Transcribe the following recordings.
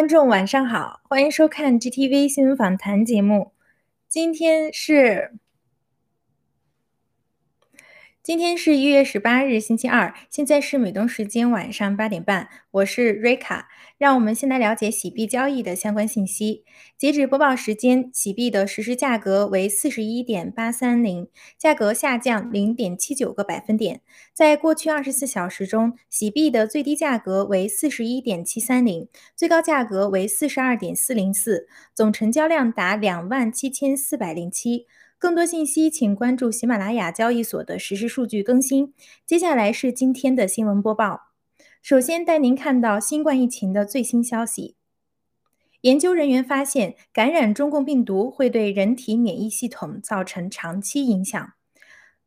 观众，晚上好，欢迎收看 GTV 新闻访谈节目。今天是。今天是一月十八日，星期二，现在是美东时间晚上八点半，我是瑞卡。让我们先来了解洗币交易的相关信息。截止播报时间，洗币的实时价格为四十一点八三零，价格下降零点七九个百分点。在过去二十四小时中，洗币的最低价格为四十一点七三零，最高价格为四十二点四零四，总成交量达两万七千四百零七。更多信息，请关注喜马拉雅交易所的实时数据更新。接下来是今天的新闻播报。首先带您看到新冠疫情的最新消息。研究人员发现，感染中共病毒会对人体免疫系统造成长期影响。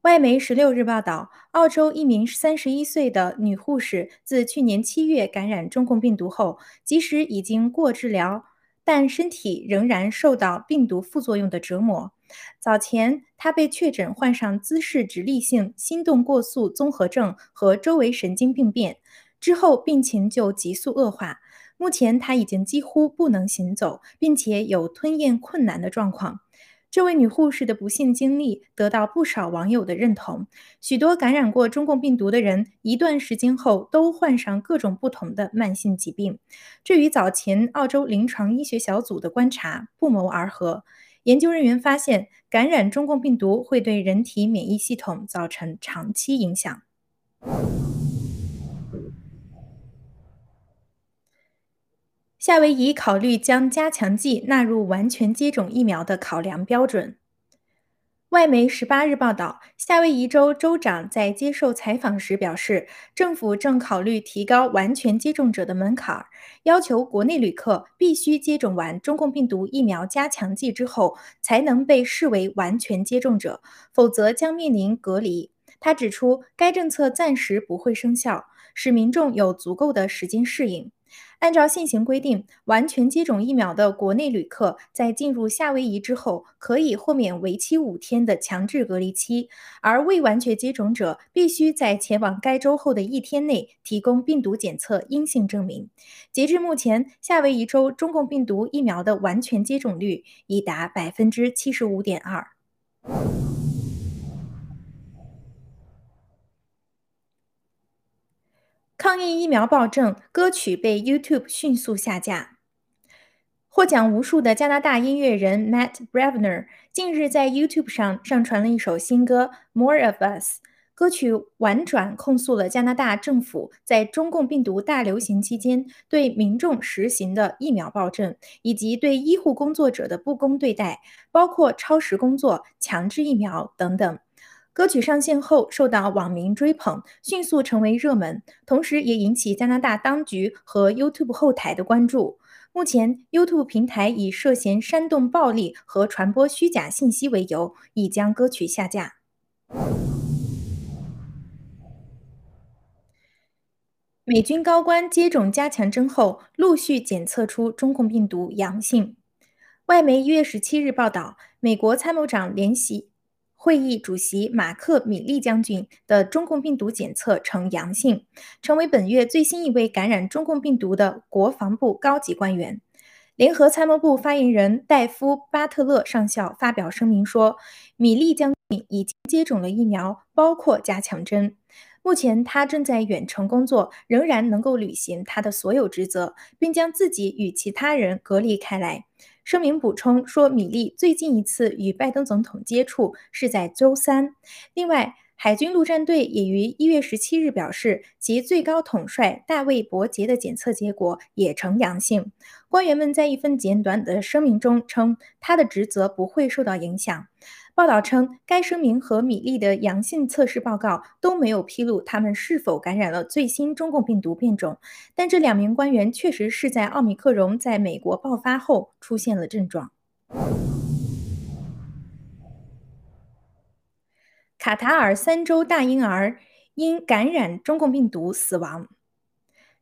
外媒十六日报道，澳洲一名三十一岁的女护士自去年七月感染中共病毒后，即使已经过治疗，但身体仍然受到病毒副作用的折磨。早前，他被确诊患上姿势直立性心动过速综合症和周围神经病变，之后病情就急速恶化。目前，他已经几乎不能行走，并且有吞咽困难的状况。这位女护士的不幸经历得到不少网友的认同。许多感染过中共病毒的人，一段时间后都患上各种不同的慢性疾病，这与早前澳洲临床医学小组的观察不谋而合。研究人员发现，感染中共病毒会对人体免疫系统造成长期影响。夏威夷考虑将加强剂纳入完全接种疫苗的考量标准。外媒十八日报道，夏威夷州州长在接受采访时表示，政府正考虑提高完全接种者的门槛，要求国内旅客必须接种完中共病毒疫苗加强剂之后才能被视为完全接种者，否则将面临隔离。他指出，该政策暂时不会生效，使民众有足够的时间适应。按照现行规定，完全接种疫苗的国内旅客在进入夏威夷之后，可以豁免为期五天的强制隔离期；而未完全接种者必须在前往该州后的一天内提供病毒检测阴性证明。截至目前，夏威夷州中共病毒疫苗的完全接种率已达百分之七十五点二。抗议疫苗暴政，歌曲被 YouTube 迅速下架。获奖无数的加拿大音乐人 Matt Bravner 近日在 YouTube 上上传了一首新歌《More of Us》。歌曲婉转控诉了加拿大政府在中共病毒大流行期间对民众实行的疫苗暴政，以及对医护工作者的不公对待，包括超时工作、强制疫苗等等。歌曲上线后受到网民追捧，迅速成为热门，同时也引起加拿大当局和 YouTube 后台的关注。目前，YouTube 平台以涉嫌煽动暴力和传播虚假信息为由，已将歌曲下架。美军高官接种加强针后，陆续检测出中共病毒阳性。外媒一月十七日报道，美国参谋长联席。会议主席马克·米利将军的中共病毒检测呈阳性，成为本月最新一位感染中共病毒的国防部高级官员。联合参谋部发言人戴夫·巴特勒上校发表声明说，米利将军已经接种了疫苗，包括加强针。目前他正在远程工作，仍然能够履行他的所有职责，并将自己与其他人隔离开来。声明补充说，米利最近一次与拜登总统接触是在周三。另外，海军陆战队也于一月十七日表示，其最高统帅大卫·伯杰的检测结果也呈阳性。官员们在一份简短的声明中称，他的职责不会受到影响。报道称，该声明和米利的阳性测试报告都没有披露他们是否感染了最新中共病毒变种，但这两名官员确实是在奥密克戎在美国爆发后出现了症状。卡塔尔三周大婴儿因感染中共病毒死亡。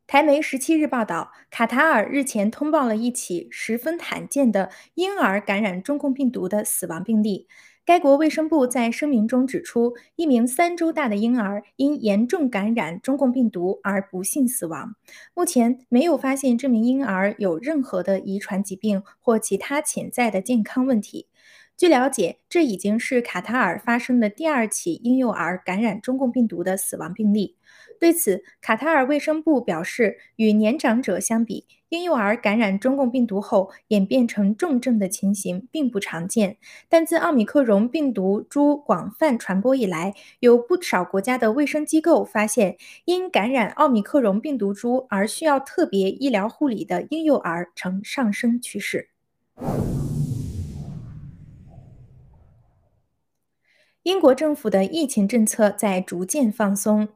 台媒十七日报道，卡塔尔日前通报了一起十分罕见的婴儿感染中共病毒的死亡病例。该国卫生部在声明中指出，一名三周大的婴儿因严重感染中共病毒而不幸死亡。目前没有发现这名婴儿有任何的遗传疾病或其他潜在的健康问题。据了解，这已经是卡塔尔发生的第二起婴幼儿感染中共病毒的死亡病例。对此，卡塔尔卫生部表示，与年长者相比，婴幼儿感染中共病毒后演变成重症的情形并不常见。但自奥密克戎病毒株广泛传播以来，有不少国家的卫生机构发现，因感染奥密克戎病毒株而需要特别医疗护理的婴幼儿呈上升趋势。英国政府的疫情政策在逐渐放松。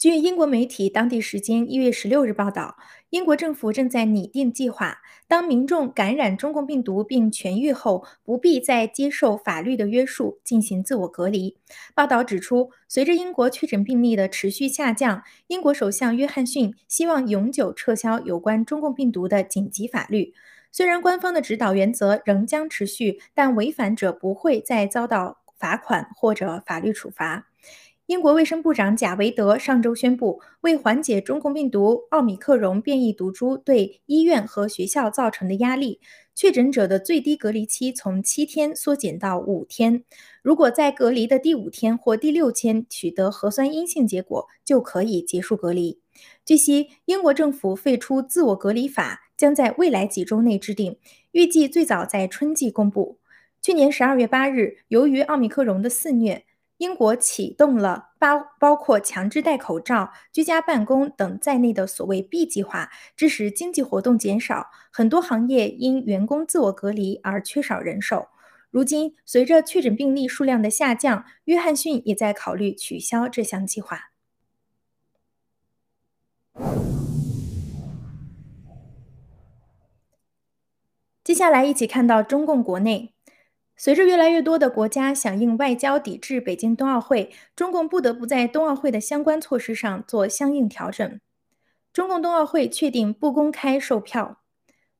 据英国媒体当地时间一月十六日报道，英国政府正在拟定计划，当民众感染中共病毒并痊愈后，不必再接受法律的约束进行自我隔离。报道指出，随着英国确诊病例的持续下降，英国首相约翰逊希望永久撤销有关中共病毒的紧急法律。虽然官方的指导原则仍将持续，但违反者不会再遭到罚款或者法律处罚。英国卫生部长贾维德上周宣布，为缓解中共病毒奥密克戎变异毒株对医院和学校造成的压力，确诊者的最低隔离期从七天缩减到五天。如果在隔离的第五天或第六天取得核酸阴性结果，就可以结束隔离。据悉，英国政府废除自我隔离法将在未来几周内制定，预计最早在春季公布。去年十二月八日，由于奥密克戎的肆虐。英国启动了包包括强制戴口罩、居家办公等在内的所谓 B 计划，致使经济活动减少，很多行业因员工自我隔离而缺少人手。如今，随着确诊病例数量的下降，约翰逊也在考虑取消这项计划。接下来，一起看到中共国内。随着越来越多的国家响应外交抵制北京冬奥会，中共不得不在冬奥会的相关措施上做相应调整。中共冬奥会确定不公开售票。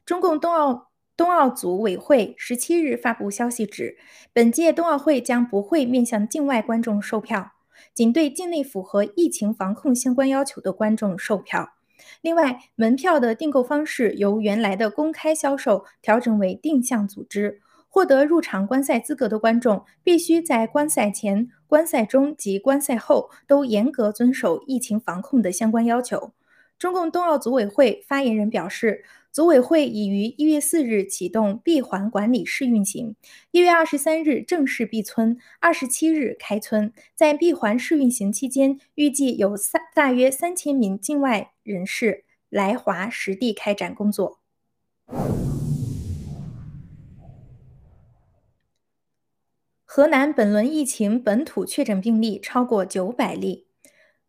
中共冬奥冬奥组委会十七日发布消息指，本届冬奥会将不会面向境外观众售票，仅对境内符合疫情防控相关要求的观众售票。另外，门票的订购方式由原来的公开销售调整为定向组织。获得入场观赛资格的观众，必须在观赛前、观赛中及观赛后都严格遵守疫情防控的相关要求。中共冬奥组委会发言人表示，组委会已于一月四日启动闭环管理试运行，一月二十三日正式闭村，二十七日开村。在闭环试运行期间，预计有三大约三千名境外人士来华实地开展工作。河南本轮疫情本土确诊病例超过九百例。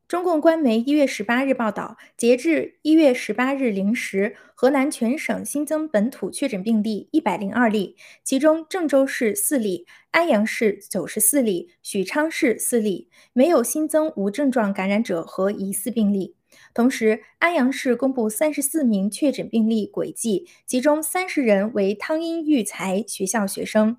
中共官媒一月十八日报道，截至一月十八日零时，河南全省新增本土确诊病例一百零二例，其中郑州市四例，安阳市九十四例，许昌市四例，没有新增无症状感染者和疑似病例。同时，安阳市公布三十四名确诊病例轨迹，其中三十人为汤阴育才学校学生。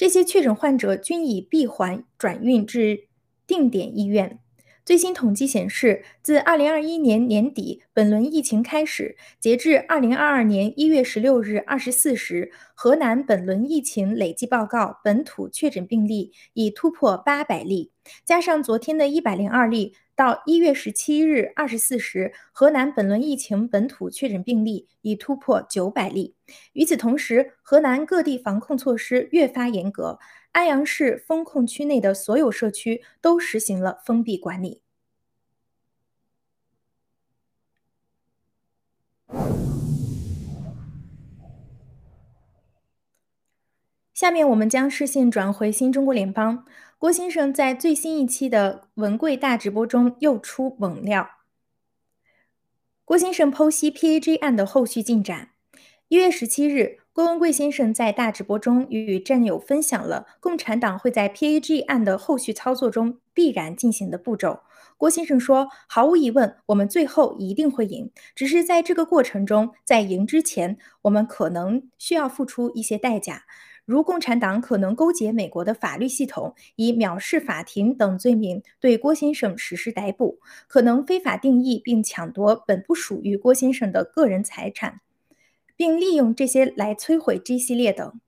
这些确诊患者均已闭环转运至定点医院。最新统计显示，自2021年年底本轮疫情开始，截至2022年1月16日24时，河南本轮疫情累计报告本土确诊病例已突破800例，加上昨天的一百零二例。到一月十七日二十四时，河南本轮疫情本土确诊病例已突破九百例。与此同时，河南各地防控措施越发严格，安阳市封控区内的所有社区都实行了封闭管理。下面我们将视线转回新中国联邦。郭先生在最新一期的文贵大直播中又出猛料。郭先生剖析 PAG 案的后续进展。一月十七日，郭文贵先生在大直播中与战友分享了共产党会在 PAG 案的后续操作中必然进行的步骤。郭先生说：“毫无疑问，我们最后一定会赢，只是在这个过程中，在赢之前，我们可能需要付出一些代价。”如共产党可能勾结美国的法律系统，以藐视法庭等罪名对郭先生实施逮捕，可能非法定义并抢夺本不属于郭先生的个人财产，并利用这些来摧毁 G 系列等。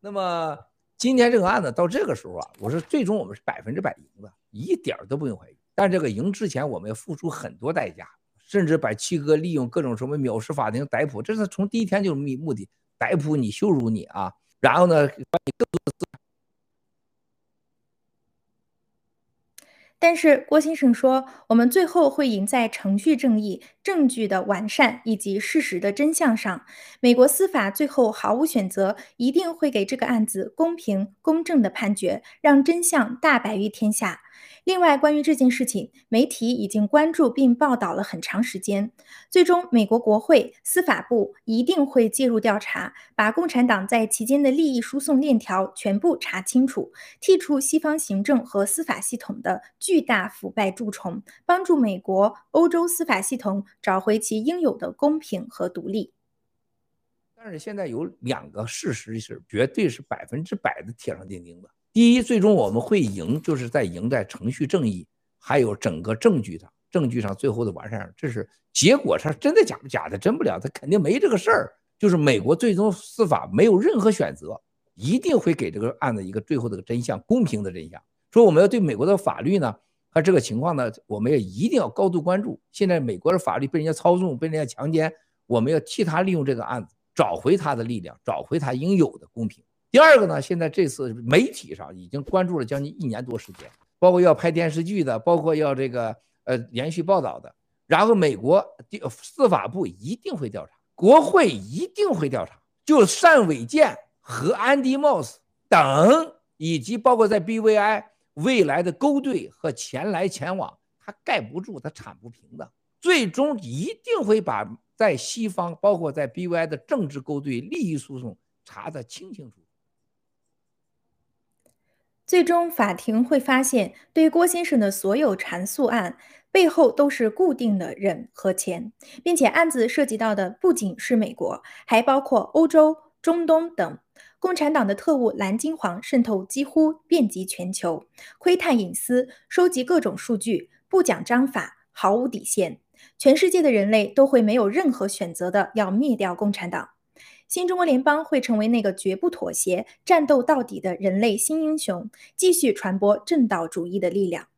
那么今天这个案子到这个时候啊，我说最终我们是百分之百赢的，一点都不用怀疑。但这个赢之前，我们要付出很多代价。甚至把七哥利用各种什么藐视法庭逮捕，这是从第一天就是目目的，逮捕你、羞辱你啊！然后呢，把你更多的资。但是郭先生说，我们最后会赢在程序正义、证据的完善以及事实的真相上。美国司法最后毫无选择，一定会给这个案子公平公正的判决，让真相大白于天下。另外，关于这件事情，媒体已经关注并报道了很长时间。最终，美国国会司法部一定会介入调查，把共产党在其间的利益输送链条全部查清楚，剔除西方行政和司法系统的巨大腐败蛀虫，帮助美国、欧洲司法系统找回其应有的公平和独立。但是现在有两个事实是绝对是百分之百的铁上钉钉的。第一，最终我们会赢，就是在赢在程序正义，还有整个证据上，证据上最后的完善上，这是结果上真的假不假的，真不了，他肯定没这个事儿。就是美国最终司法没有任何选择，一定会给这个案子一个最后的真相，公平的真相。说我们要对美国的法律呢那这个情况呢，我们也一定要高度关注。现在美国的法律被人家操纵，被人家强奸，我们要替他利用这个案子，找回他的力量，找回他应有的公平。第二个呢，现在这次媒体上已经关注了将近一年多时间，包括要拍电视剧的，包括要这个呃连续报道的。然后美国司法部一定会调查，国会一定会调查，就单伟建和安迪·莫斯等，以及包括在 BVI 未来的勾兑和钱来钱往，他盖不住，他铲不平的，最终一定会把在西方，包括在 B Y 的政治勾兑、利益输送查得清清楚楚。最终，法庭会发现，对郭先生的所有缠诉案背后都是固定的人和钱，并且案子涉及到的不仅是美国，还包括欧洲、中东等。共产党的特务蓝金黄渗透几乎遍及全球，窥探隐私，收集各种数据，不讲章法，毫无底线。全世界的人类都会没有任何选择的要灭掉共产党。新中国联邦会成为那个绝不妥协、战斗到底的人类新英雄，继续传播正道主义的力量。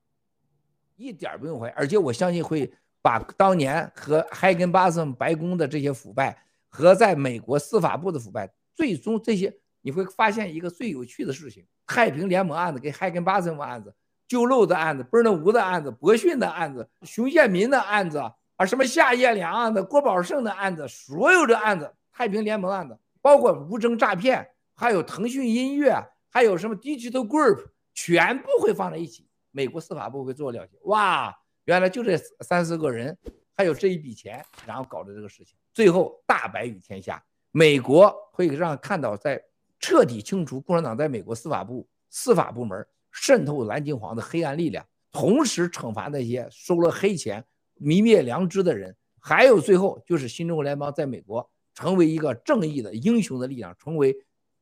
一点不用怀疑，而且我相信会把当年和海根巴森白宫的这些腐败，和在美国司法部的腐败，最终这些你会发现一个最有趣的事情：太平联盟案子、跟海根巴森案子、旧漏的案子、贝尔吴的案子、博逊的案子、熊建民的案子啊，什么夏叶良案子、郭宝胜的案子，所有的案子。太平联盟案子，包括无证诈骗，还有腾讯音乐，还有什么 Digital Group，全部会放在一起。美国司法部会做了解，哇，原来就这三四个人，还有这一笔钱，然后搞的这个事情，最后大白于天下。美国会让看到，在彻底清除共产党在美国司法部司法部门渗透蓝金黄的黑暗力量，同时惩罚那些收了黑钱、泯灭良知的人，还有最后就是新中国联邦在美国。成为一个正义的英雄的力量，成为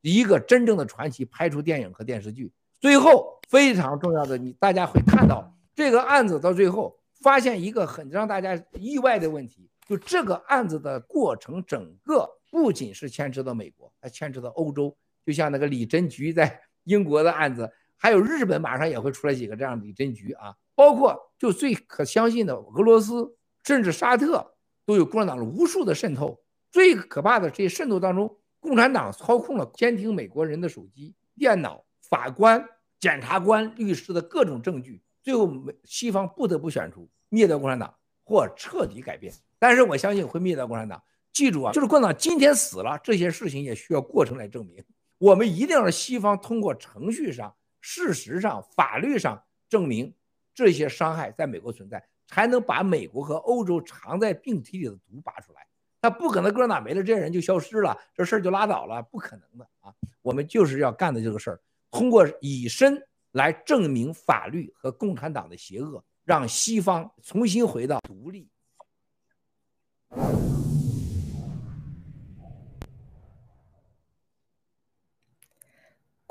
一个真正的传奇，拍出电影和电视剧。最后非常重要的，你大家会看到这个案子到最后发现一个很让大家意外的问题，就这个案子的过程，整个不仅是牵扯到美国，还牵扯到欧洲。就像那个李真菊在 英国的案子，还有日本马上也会出来几个这样的李真菊啊，包括就最可相信的俄罗斯，甚至沙特都有共产党的无数的渗透。最可怕的这些渗透当中，共产党操控了监听美国人的手机、电脑、法官、检察官、律师的各种证据，最后美西方不得不选出灭掉共产党或彻底改变。但是我相信会灭掉共产党。记住啊，就是共产党今天死了，这些事情也需要过程来证明。我们一定要让西方通过程序上、事实上、法律上证明这些伤害在美国存在，才能把美国和欧洲藏在病体里的毒拔出来。他不可能哥哪没了，这些人就消失了，这事儿就拉倒了，不可能的啊！我们就是要干的这个事儿，通过以身来证明法律和共产党的邪恶，让西方重新回到独立。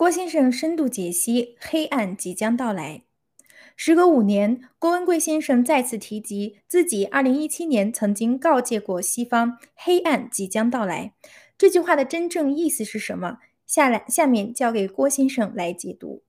郭先生深度解析黑暗即将到来。时隔五年，郭文贵先生再次提及自己2017年曾经告诫过西方，黑暗即将到来。这句话的真正意思是什么？下来，下面交给郭先生来解读。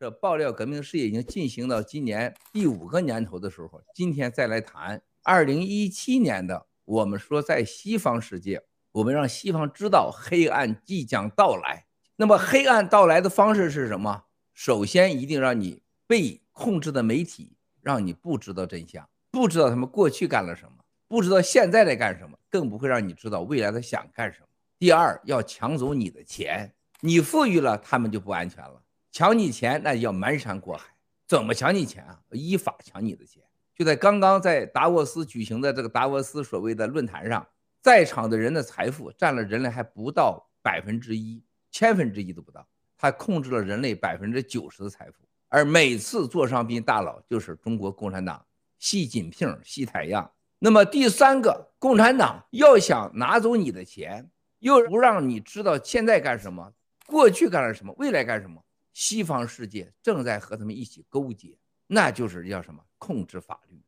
这爆料革命事业已经进行到今年第五个年头的时候，今天再来谈2017年的，我们说在西方世界，我们让西方知道黑暗即将到来。那么黑暗到来的方式是什么？首先，一定让你被。控制的媒体让你不知道真相，不知道他们过去干了什么，不知道现在在干什么，更不会让你知道未来他想干什么。第二，要抢走你的钱，你富裕了，他们就不安全了。抢你钱，那叫瞒山过海。怎么抢你钱啊？依法抢你的钱。就在刚刚在达沃斯举行的这个达沃斯所谓的论坛上，在场的人的财富占了人类还不到百分之一，千分之一都不到，他控制了人类百分之九十的财富。而每次座上宾大佬就是中国共产党习近平、习太阳。那么第三个，共产党要想拿走你的钱，又不让你知道现在干什么，过去干了什么，未来干什么，西方世界正在和他们一起勾结，那就是叫什么？控制法律。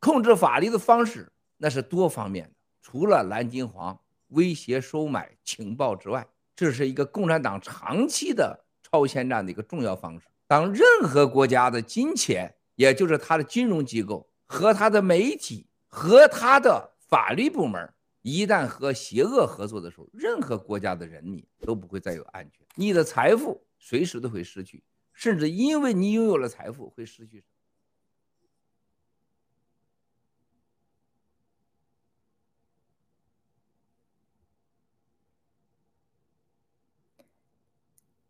控制法律的方式那是多方面的，除了蓝金黄威胁收买情报之外，这是一个共产党长期的超前战的一个重要方式。当任何国家的金钱，也就是它的金融机构和它的媒体和它的法律部门，一旦和邪恶合作的时候，任何国家的人民都不会再有安全。你的财富随时都会失去，甚至因为你拥有了财富会失去。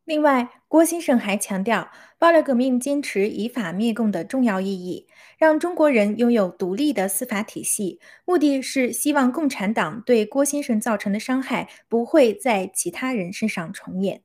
另外，郭先生还强调，暴力革命坚持以法灭共的重要意义，让中国人拥有独立的司法体系，目的是希望共产党对郭先生造成的伤害不会在其他人身上重演。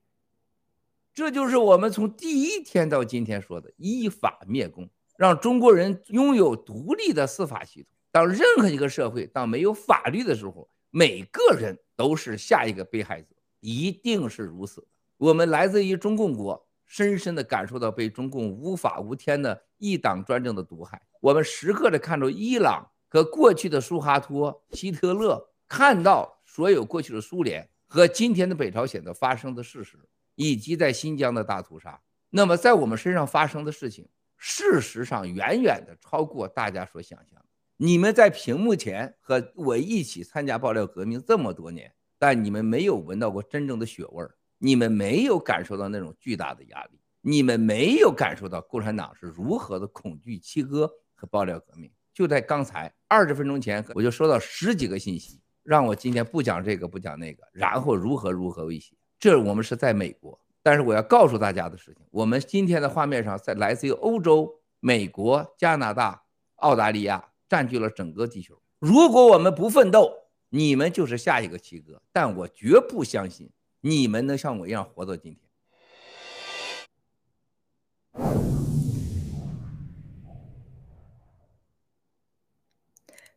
这就是我们从第一天到今天说的依法灭共，让中国人拥有独立的司法系统。当任何一个社会当没有法律的时候，每个人都是下一个被害者，一定是如此的。我们来自于中共国，深深地感受到被中共无法无天的一党专政的毒害。我们时刻地看着伊朗和过去的苏哈托、希特勒，看到所有过去的苏联和今天的北朝鲜的发生的事实，以及在新疆的大屠杀。那么，在我们身上发生的事情，事实上远远的超过大家所想象。你们在屏幕前和我一起参加爆料革命这么多年，但你们没有闻到过真正的血味儿。你们没有感受到那种巨大的压力，你们没有感受到共产党是如何的恐惧七哥和爆料革命。就在刚才二十分钟前，我就收到十几个信息，让我今天不讲这个不讲那个，然后如何如何威胁。这我们是在美国，但是我要告诉大家的事情，我们今天的画面上在来自于欧洲、美国、加拿大、澳大利亚占据了整个地球。如果我们不奋斗，你们就是下一个七哥。但我绝不相信。你们能像我一样活到今天？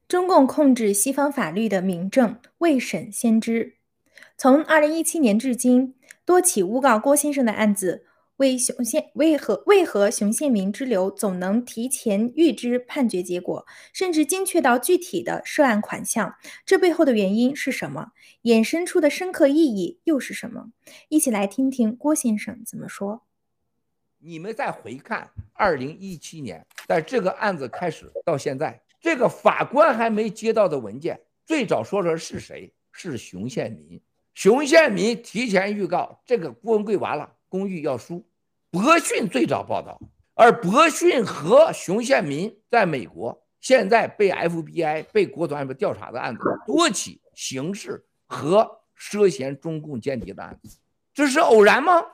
中共控制西方法律的明证未审先知。从二零一七年至今，多起诬告郭先生的案子。为熊宪为何为何熊宪民之流总能提前预知判决结果，甚至精确到具体的涉案款项？这背后的原因是什么？衍生出的深刻意义又是什么？一起来听听郭先生怎么说。你们再回看二零一七年，在这个案子开始到现在，这个法官还没接到的文件，最早说的是谁？是熊宪民。熊宪民提前预告这个郭文贵完了。公寓要输，博讯最早报道，而博讯和熊宪民在美国现在被 FBI 被国土安全调查的案子多起，刑事和涉嫌中共间谍的案子，这是偶然吗？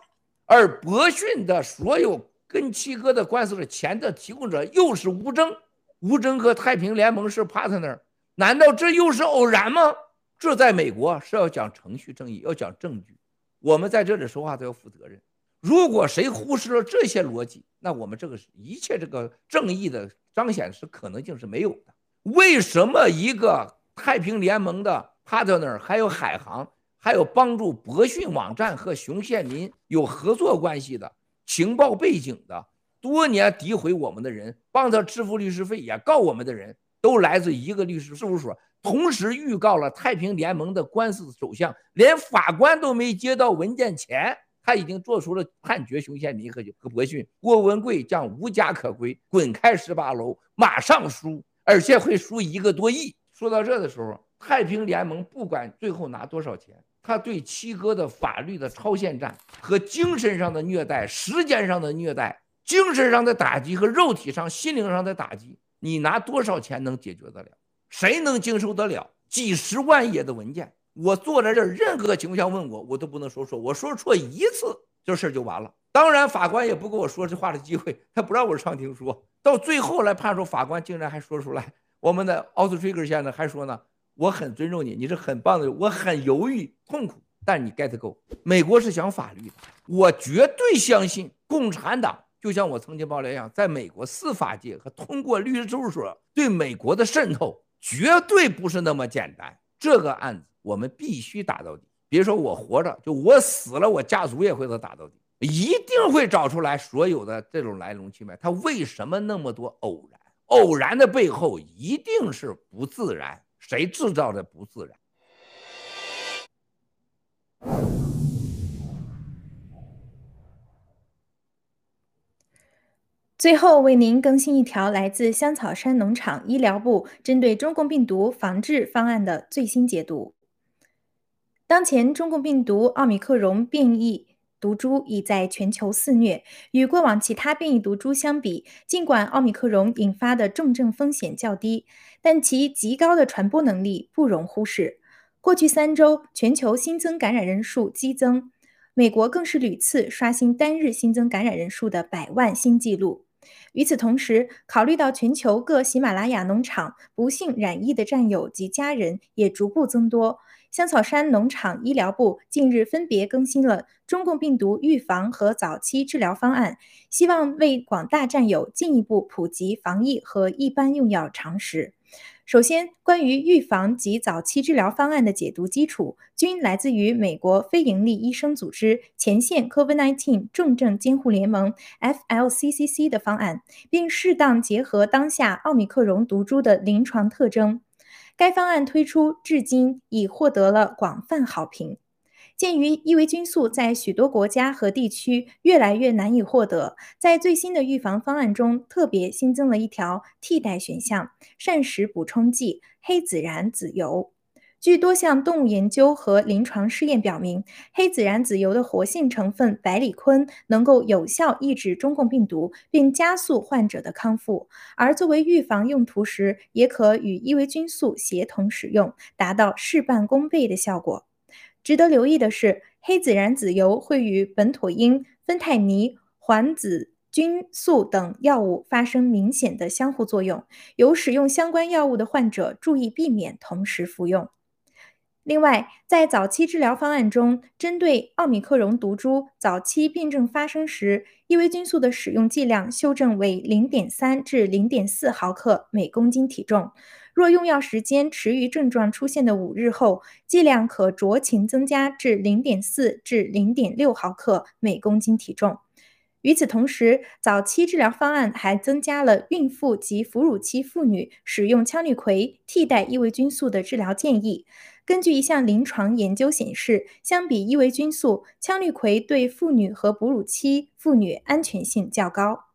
而博讯的所有跟七哥的官司的钱的提供者又是吴征，吴征和太平联盟是 partner，难道这又是偶然吗？这在美国是要讲程序正义，要讲证据，我们在这里说话都要负责任。如果谁忽视了这些逻辑，那我们这个一切这个正义的彰显是可能性是没有的。为什么一个太平联盟的 partner 还有海航还有帮助博讯网站和熊宪民有合作关系的情报背景的，多年诋毁我们的人，帮他支付律师费也告我们的人，都来自一个律师事务所。同时预告了太平联盟的官司走向，连法官都没接到文件前，他已经做出了判决。熊宪民和和博讯、郭文贵将无家可归，滚开十八楼，马上输，而且会输一个多亿。说到这的时候，太平联盟不管最后拿多少钱，他对七哥的法律的超限战和精神上的虐待、时间上的虐待、精神上的打击和肉体上、心灵上的打击，你拿多少钱能解决得了？谁能经受得了几十万页的文件？我坐在这儿，任何情况下问我，我都不能说错。我说错一次，这事儿就完了。当然，法官也不给我说这话的机会，他不让我上庭说。到最后来判说，法官竟然还说出来，我们的奥斯崔格先生还说呢，我很尊重你，你是很棒的，我很犹豫痛苦，但你 get go。美国是讲法律的，我绝对相信共产党。就像我曾经爆料一样，在美国司法界和通过律师事务所对美国的渗透。绝对不是那么简单，这个案子我们必须打到底。别说我活着，就我死了，我家族也会打到底，一定会找出来所有的这种来龙去脉。他为什么那么多偶然？偶然的背后一定是不自然，谁制造的不自然？最后为您更新一条来自香草山农场医疗部针对中共病毒防治方案的最新解读。当前中共病毒奥密克戎变异毒株已在全球肆虐，与过往其他变异毒株相比，尽管奥密克戎引发的重症风险较低，但其极高的传播能力不容忽视。过去三周，全球新增感染人数激增，美国更是屡次刷新单日新增感染人数的百万新纪录。与此同时，考虑到全球各喜马拉雅农场不幸染疫的战友及家人也逐步增多，香草山农场医疗部近日分别更新了中共病毒预防和早期治疗方案，希望为广大战友进一步普及防疫和一般用药常识。首先，关于预防及早期治疗方案的解读基础，均来自于美国非营利医生组织前线 COVID-19 重症监护联盟 （FLCCC） 的方案，并适当结合当下奥密克戎毒株的临床特征。该方案推出至今已获得了广泛好评。鉴于伊维菌素在许多国家和地区越来越难以获得，在最新的预防方案中，特别新增了一条替代选项——膳食补充剂黑孜然籽油。据多项动物研究和临床试验表明，黑孜然籽油的活性成分百里坤能够有效抑制中共病毒，并加速患者的康复。而作为预防用途时，也可与伊维菌素协同使用，达到事半功倍的效果。值得留意的是，黑孜然籽油会与苯妥英、芬太尼、环子菌素等药物发生明显的相互作用，有使用相关药物的患者注意避免同时服用。另外，在早期治疗方案中，针对奥米克戎毒株早期病症发生时，伊维菌素的使用剂量修正为零点三至零点四毫克每公斤体重。若用药时间迟于症状出现的五日后，剂量可酌情增加至零点四至零点六毫克每公斤体重。与此同时，早期治疗方案还增加了孕妇及哺乳期妇女使用羟氯喹替代伊维菌素的治疗建议。根据一项临床研究显示，相比伊维菌素，羟氯喹对妇女和哺乳期妇女安全性较高。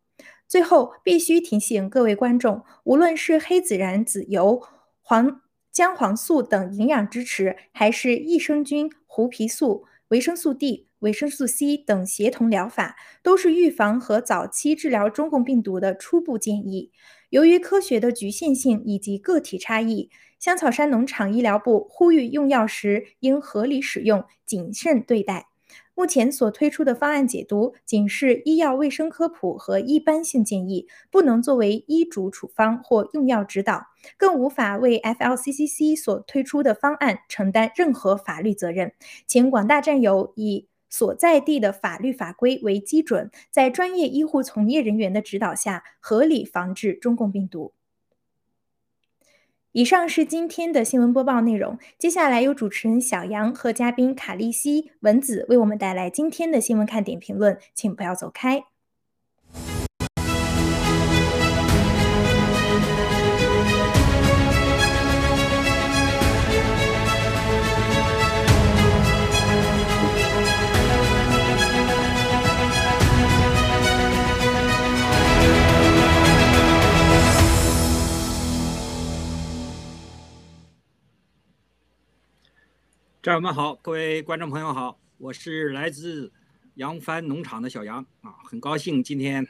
最后，必须提醒各位观众，无论是黑孜然籽油、黄姜黄素等营养支持，还是益生菌、胡皮素、维生素 D、维生素 C 等协同疗法，都是预防和早期治疗中共病毒的初步建议。由于科学的局限性以及个体差异，香草山农场医疗部呼吁用药时应合理使用，谨慎对待。目前所推出的方案解读仅是医药卫生科普和一般性建议，不能作为医嘱处方或用药指导，更无法为 FLCCC 所推出的方案承担任何法律责任。请广大战友以所在地的法律法规为基准，在专业医护从业人员的指导下，合理防治中共病毒。以上是今天的新闻播报内容。接下来由主持人小杨和嘉宾卡利西、文子为我们带来今天的新闻看点评论，请不要走开。战友们好，各位观众朋友好，我是来自扬帆农场的小杨啊，很高兴今天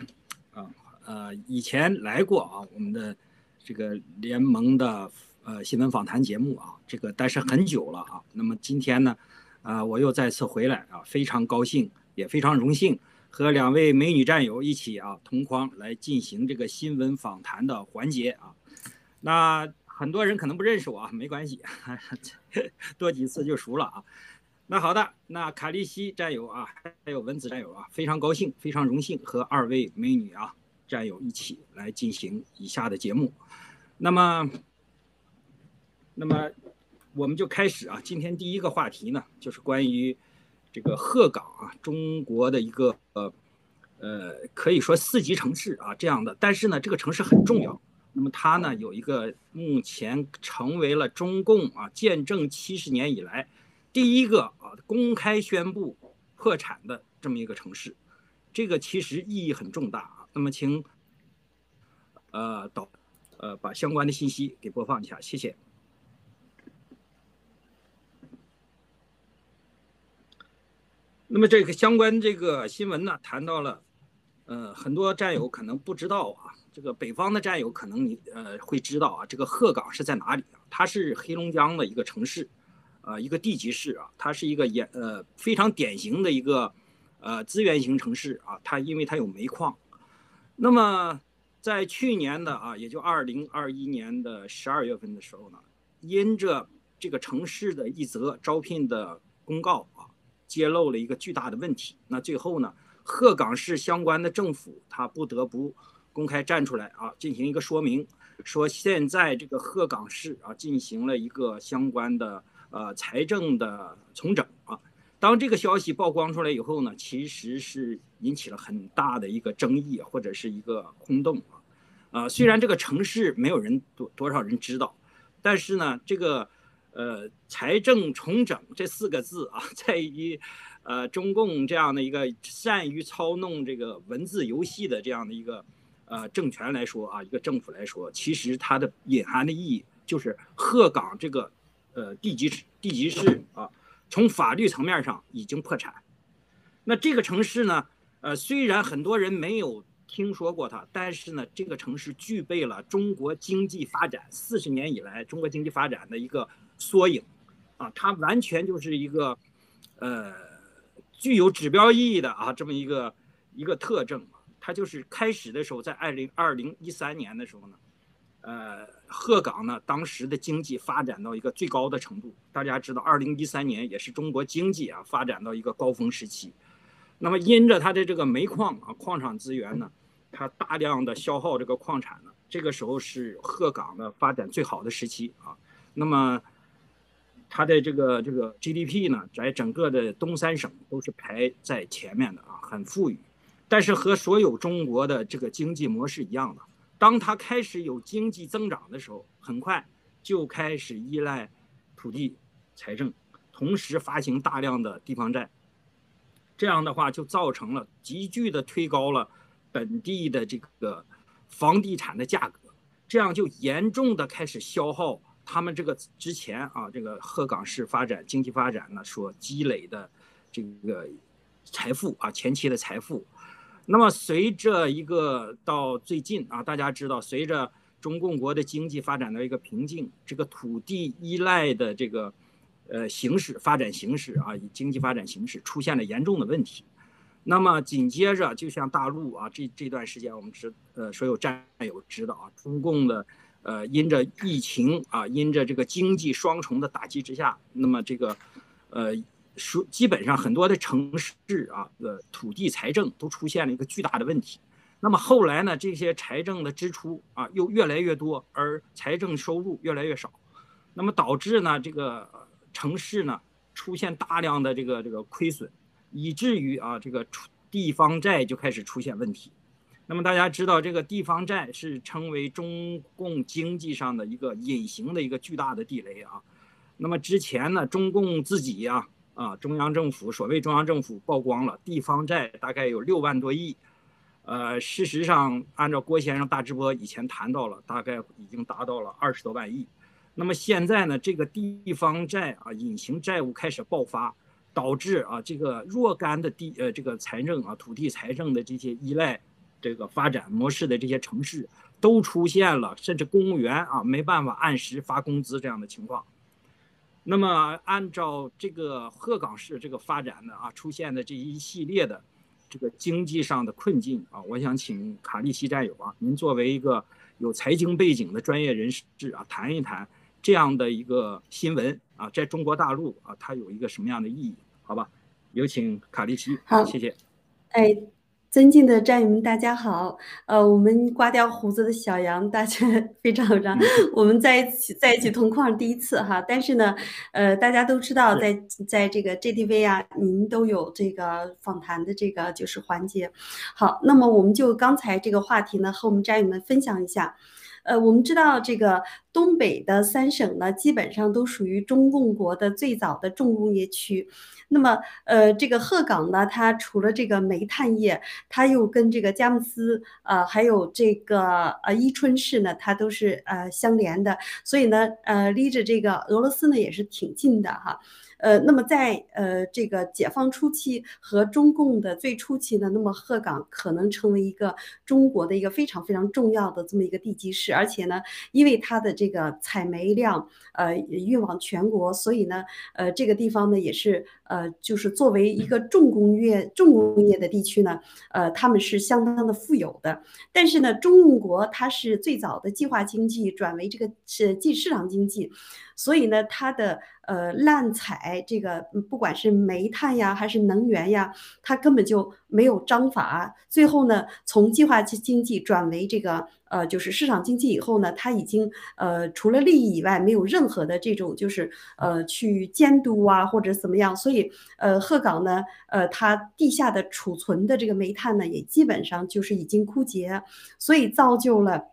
啊呃以前来过啊我们的这个联盟的呃新闻访谈节目啊，这个但是很久了啊，那么今天呢啊我又再次回来啊，非常高兴也非常荣幸和两位美女战友一起啊同框来进行这个新闻访谈的环节啊，那。很多人可能不认识我啊，没关系，多几次就熟了啊。那好的，那卡利西战友啊，还有文子战友啊，非常高兴，非常荣幸和二位美女啊战友一起来进行以下的节目。那么，那么我们就开始啊，今天第一个话题呢，就是关于这个鹤岗啊，中国的一个呃呃，可以说四级城市啊这样的，但是呢，这个城市很重要。那么它呢有一个目前成为了中共啊建政七十年以来第一个啊公开宣布破产的这么一个城市，这个其实意义很重大啊。那么请呃导呃把相关的信息给播放一下，谢谢。那么这个相关这个新闻呢谈到了，呃很多战友可能不知道啊。这个北方的战友可能你呃会知道啊，这个鹤岗是在哪里啊？它是黑龙江的一个城市，呃，一个地级市啊，它是一个也呃非常典型的一个呃资源型城市啊。它因为它有煤矿，那么在去年的啊，也就二零二一年的十二月份的时候呢，因着这个城市的一则招聘的公告啊，揭露了一个巨大的问题。那最后呢，鹤岗市相关的政府他不得不。公开站出来啊，进行一个说明，说现在这个鹤岗市啊进行了一个相关的呃财政的重整啊。当这个消息曝光出来以后呢，其实是引起了很大的一个争议或者是一个轰动啊。啊，虽然这个城市没有人多多少人知道，但是呢，这个呃财政重整这四个字啊，在于呃中共这样的一个善于操弄这个文字游戏的这样的一个。呃，政权来说啊，一个政府来说，其实它的隐含的意义就是鹤岗这个，呃，地级市地级市啊，从法律层面上已经破产。那这个城市呢，呃，虽然很多人没有听说过它，但是呢，这个城市具备了中国经济发展四十年以来中国经济发展的一个缩影，啊，它完全就是一个，呃，具有指标意义的啊，这么一个一个特征。它就是开始的时候，在二零二零一三年的时候呢，呃，鹤岗呢当时的经济发展到一个最高的程度。大家知道，二零一三年也是中国经济啊发展到一个高峰时期。那么因着它的这个煤矿啊矿产资源呢，它大量的消耗这个矿产呢，这个时候是鹤岗的发展最好的时期啊。那么它的这个这个 GDP 呢，在整个的东三省都是排在前面的啊，很富裕。但是和所有中国的这个经济模式一样的，当它开始有经济增长的时候，很快就开始依赖土地财政，同时发行大量的地方债。这样的话就造成了急剧的推高了本地的这个房地产的价格，这样就严重的开始消耗他们这个之前啊这个鹤岗市发展经济发展呢所积累的这个财富啊前期的财富。那么随着一个到最近啊，大家知道，随着中共国的经济发展到一个瓶颈，这个土地依赖的这个呃形势发展形势啊，经济发展形势出现了严重的问题。那么紧接着，就像大陆啊，这这段时间我们知呃所有战友知道啊，中共的呃因着疫情啊，因着这个经济双重的打击之下，那么这个呃。说基本上很多的城市啊呃土地财政都出现了一个巨大的问题，那么后来呢，这些财政的支出啊又越来越多，而财政收入越来越少，那么导致呢这个城市呢出现大量的这个这个亏损，以至于啊这个出地方债就开始出现问题。那么大家知道，这个地方债是成为中共经济上的一个隐形的一个巨大的地雷啊。那么之前呢，中共自己呀，啊，啊中央政府所谓中央政府曝光了地方债大概有六万多亿，呃，事实上按照郭先生大直播以前谈到了，大概已经达到了二十多万亿。那么现在呢，这个地方债啊，隐形债务开始爆发，导致啊这个若干的地呃这个财政啊土地财政的这些依赖这个发展模式的这些城市都出现了，甚至公务员啊没办法按时发工资这样的情况。那么，按照这个鹤岗市这个发展的啊，出现的这一系列的这个经济上的困境啊，我想请卡利西战友啊，您作为一个有财经背景的专业人士啊，谈一谈这样的一个新闻啊，在中国大陆啊，它有一个什么样的意义？好吧，有请卡利西。好，谢谢。哎。尊敬的战友们，大家好。呃，我们刮掉胡子的小杨，大家 非常非常，我们在一起在一起同框第一次哈。但是呢，呃，大家都知道，在在这个 JTV 啊，您都有这个访谈的这个就是环节。好，那么我们就刚才这个话题呢，和我们战友们分享一下。呃，我们知道这个东北的三省呢，基本上都属于中共国的最早的重工业区。那么，呃，这个鹤岗呢，它除了这个煤炭业，它又跟这个佳木斯，呃，还有这个呃伊春市呢，它都是呃相连的。所以呢，呃，离着这个俄罗斯呢也是挺近的哈。呃，那么在呃这个解放初期和中共的最初期呢，那么鹤岗可能成为一个中国的一个非常非常重要的这么一个地级市，而且呢，因为它的这个采煤量呃运往全国，所以呢，呃这个地方呢也是呃就是作为一个重工业重工业的地区呢，呃他们是相当的富有的。但是呢，中国它是最早的计划经济转为这个是计市场经济。所以呢，它的呃滥采这个，不管是煤炭呀，还是能源呀，它根本就没有章法。最后呢，从计划经经济转为这个呃就是市场经济以后呢，它已经呃除了利益以外，没有任何的这种就是呃去监督啊或者怎么样。所以呃鹤岗呢，呃它地下的储存的这个煤炭呢，也基本上就是已经枯竭，所以造就了。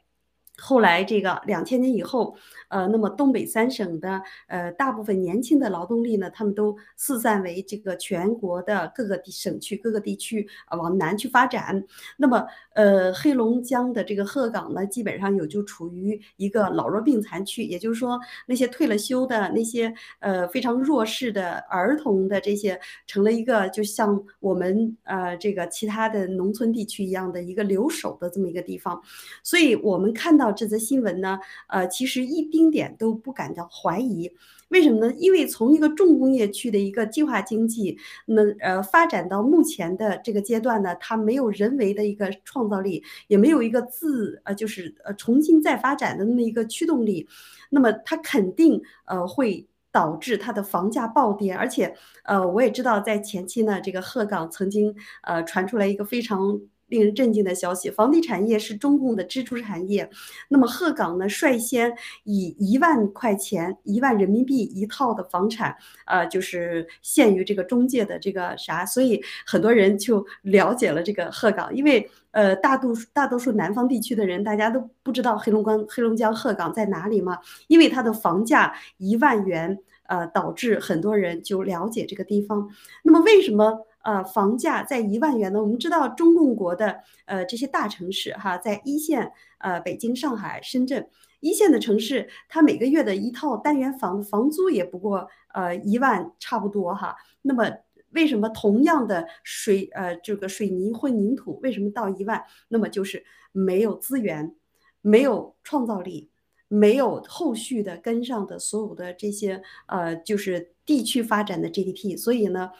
后来这个两千年以后，呃，那么东北三省的呃大部分年轻的劳动力呢，他们都四散为这个全国的各个地省区、各个地区啊往南去发展。那么呃黑龙江的这个鹤岗呢，基本上有就处于一个老弱病残区，也就是说那些退了休的那些呃非常弱势的儿童的这些，成了一个就像我们呃这个其他的农村地区一样的一个留守的这么一个地方。所以我们看到这则新闻呢，呃，其实一丁点都不感到怀疑，为什么呢？因为从一个重工业区的一个计划经济，那呃发展到目前的这个阶段呢，它没有人为的一个创造力，也没有一个自呃就是呃重新再发展的那么一个驱动力，那么它肯定呃会导致它的房价暴跌，而且呃我也知道在前期呢，这个鹤岗曾经呃传出来一个非常。令人震惊的消息，房地产业是中共的支柱产业。那么鹤岗呢，率先以一万块钱、一万人民币一套的房产，呃，就是限于这个中介的这个啥，所以很多人就了解了这个鹤岗。因为呃，大多数大多数南方地区的人，大家都不知道黑龙江黑龙江鹤岗在哪里嘛，因为它的房价一万元，呃，导致很多人就了解这个地方。那么为什么？呃，房价在一万元呢。我们知道中共国的呃这些大城市哈，在一线呃北京、上海、深圳一线的城市，它每个月的一套单元房房租也不过呃一万差不多哈。那么为什么同样的水呃这个水泥混凝土为什么到一万？那么就是没有资源，没有创造力，没有后续的跟上的所有的这些呃就是地区发展的 GDP，所以呢。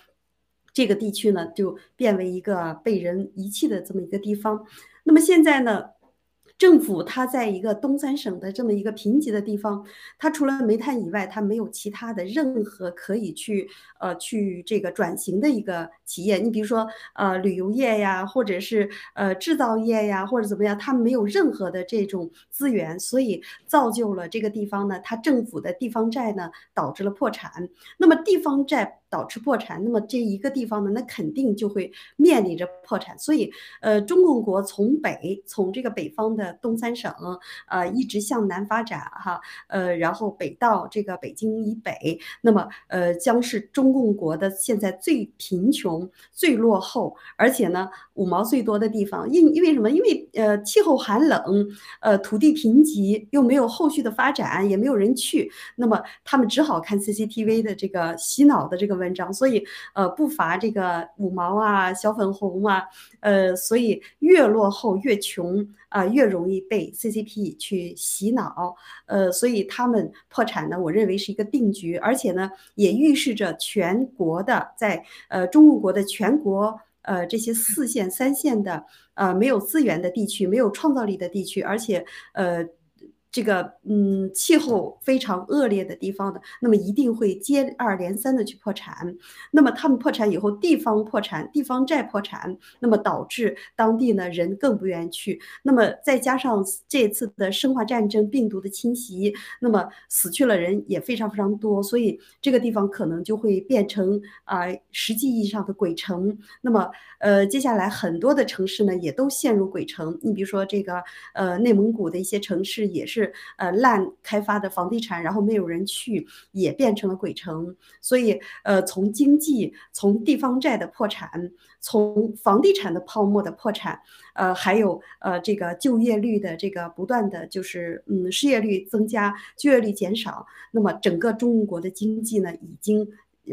这个地区呢，就变为一个被人遗弃的这么一个地方。那么现在呢，政府它在一个东三省的这么一个贫瘠的地方，它除了煤炭以外，它没有其他的任何可以去呃去这个转型的一个企业。你比如说呃旅游业呀，或者是呃制造业呀，或者怎么样，它没有任何的这种资源，所以造就了这个地方呢，它政府的地方债呢导致了破产。那么地方债。导致破产，那么这一个地方呢，那肯定就会面临着破产。所以，呃，中共国从北，从这个北方的东三省，呃，一直向南发展，哈，呃，然后北到这个北京以北，那么，呃，将是中共国的现在最贫穷、最落后，而且呢，五毛最多的地方。因因为什么？因为呃，气候寒冷，呃，土地贫瘠，又没有后续的发展，也没有人去，那么他们只好看 CCTV 的这个洗脑的这个。文章，所以呃不乏这个五毛啊、小粉红啊，呃，所以越落后越穷啊，越容易被 CCP 去洗脑，呃，所以他们破产呢，我认为是一个定局，而且呢，也预示着全国的在呃中国国的全国呃这些四线、三线的呃没有资源的地区、没有创造力的地区，而且呃。这个嗯，气候非常恶劣的地方的，那么一定会接二连三的去破产。那么他们破产以后，地方破产，地方债破产，那么导致当地呢人更不愿意去。那么再加上这次的生化战争病毒的侵袭，那么死去了人也非常非常多，所以这个地方可能就会变成啊实际意义上的鬼城。那么呃，接下来很多的城市呢也都陷入鬼城。你比如说这个呃内蒙古的一些城市也是。呃，烂开发的房地产，然后没有人去，也变成了鬼城。所以，呃，从经济，从地方债的破产，从房地产的泡沫的破产，呃，还有呃这个就业率的这个不断的就是嗯失业率增加，就业率减少，那么整个中国的经济呢，已经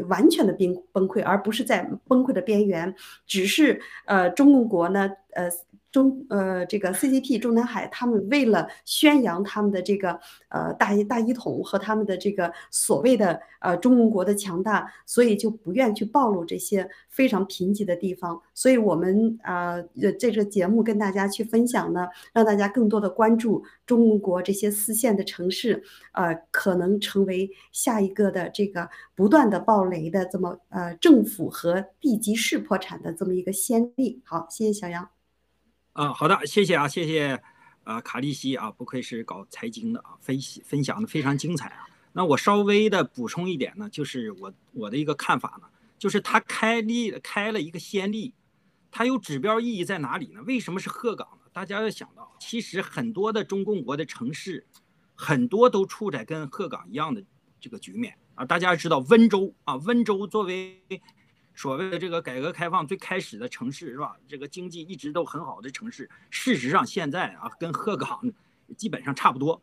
完全的崩崩溃，而不是在崩溃的边缘，只是呃中共国呢，呃。中呃，这个 CCP 中南海，他们为了宣扬他们的这个呃大一大一统和他们的这个所谓的呃中国的强大，所以就不愿去暴露这些非常贫瘠的地方。所以我们啊，呃，这个节目跟大家去分享呢，让大家更多的关注中国这些四线的城市，呃，可能成为下一个的这个不断的暴雷的这么呃政府和地级市破产的这么一个先例。好，谢谢小杨。啊，好的，谢谢啊，谢谢，啊，卡利西啊，不愧是搞财经的啊，分析分享的非常精彩啊。那我稍微的补充一点呢，就是我我的一个看法呢，就是他开立开了一个先例，它有指标意义在哪里呢？为什么是鹤岗呢？大家要想到，其实很多的中共国的城市，很多都处在跟鹤岗一样的这个局面啊。大家知道温州啊，温州作为。所谓的这个改革开放最开始的城市是吧？这个经济一直都很好的城市，事实上现在啊，跟鹤岗基本上差不多。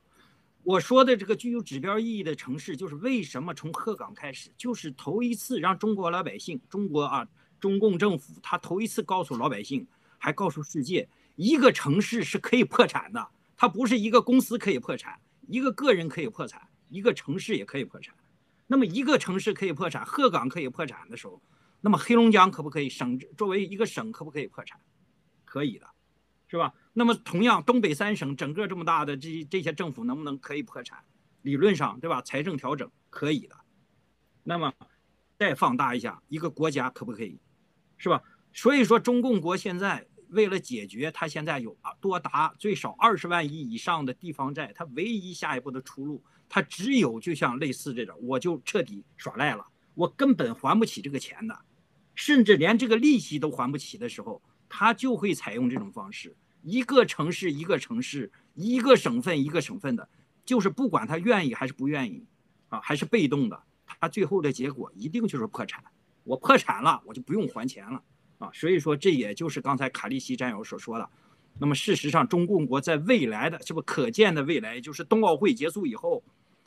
我说的这个具有指标意义的城市，就是为什么从鹤岗开始，就是头一次让中国老百姓，中国啊，中共政府他头一次告诉老百姓，还告诉世界，一个城市是可以破产的，它不是一个公司可以破产，一个个人可以破产，一个城市也可以破产。那么一个城市可以破产，鹤岗可以破产的时候。那么黑龙江可不可以省作为一个省可不可以破产？可以的，是吧？那么同样东北三省整个这么大的这这些政府能不能可以破产？理论上对吧？财政调整可以的。那么再放大一下，一个国家可不可以？是吧？所以说中共国现在为了解决它现在有多达最少二十万亿以上的地方债，它唯一下一步的出路，它只有就像类似这种，我就彻底耍赖了，我根本还不起这个钱的。甚至连这个利息都还不起的时候，他就会采用这种方式，一个城市一个城市，一个省份一个省份的，就是不管他愿意还是不愿意，啊，还是被动的，他最后的结果一定就是破产。我破产了，我就不用还钱了，啊，所以说这也就是刚才卡利西战友所说的。那么事实上，中共国在未来的这不可见的未来，就是冬奥会结束以后，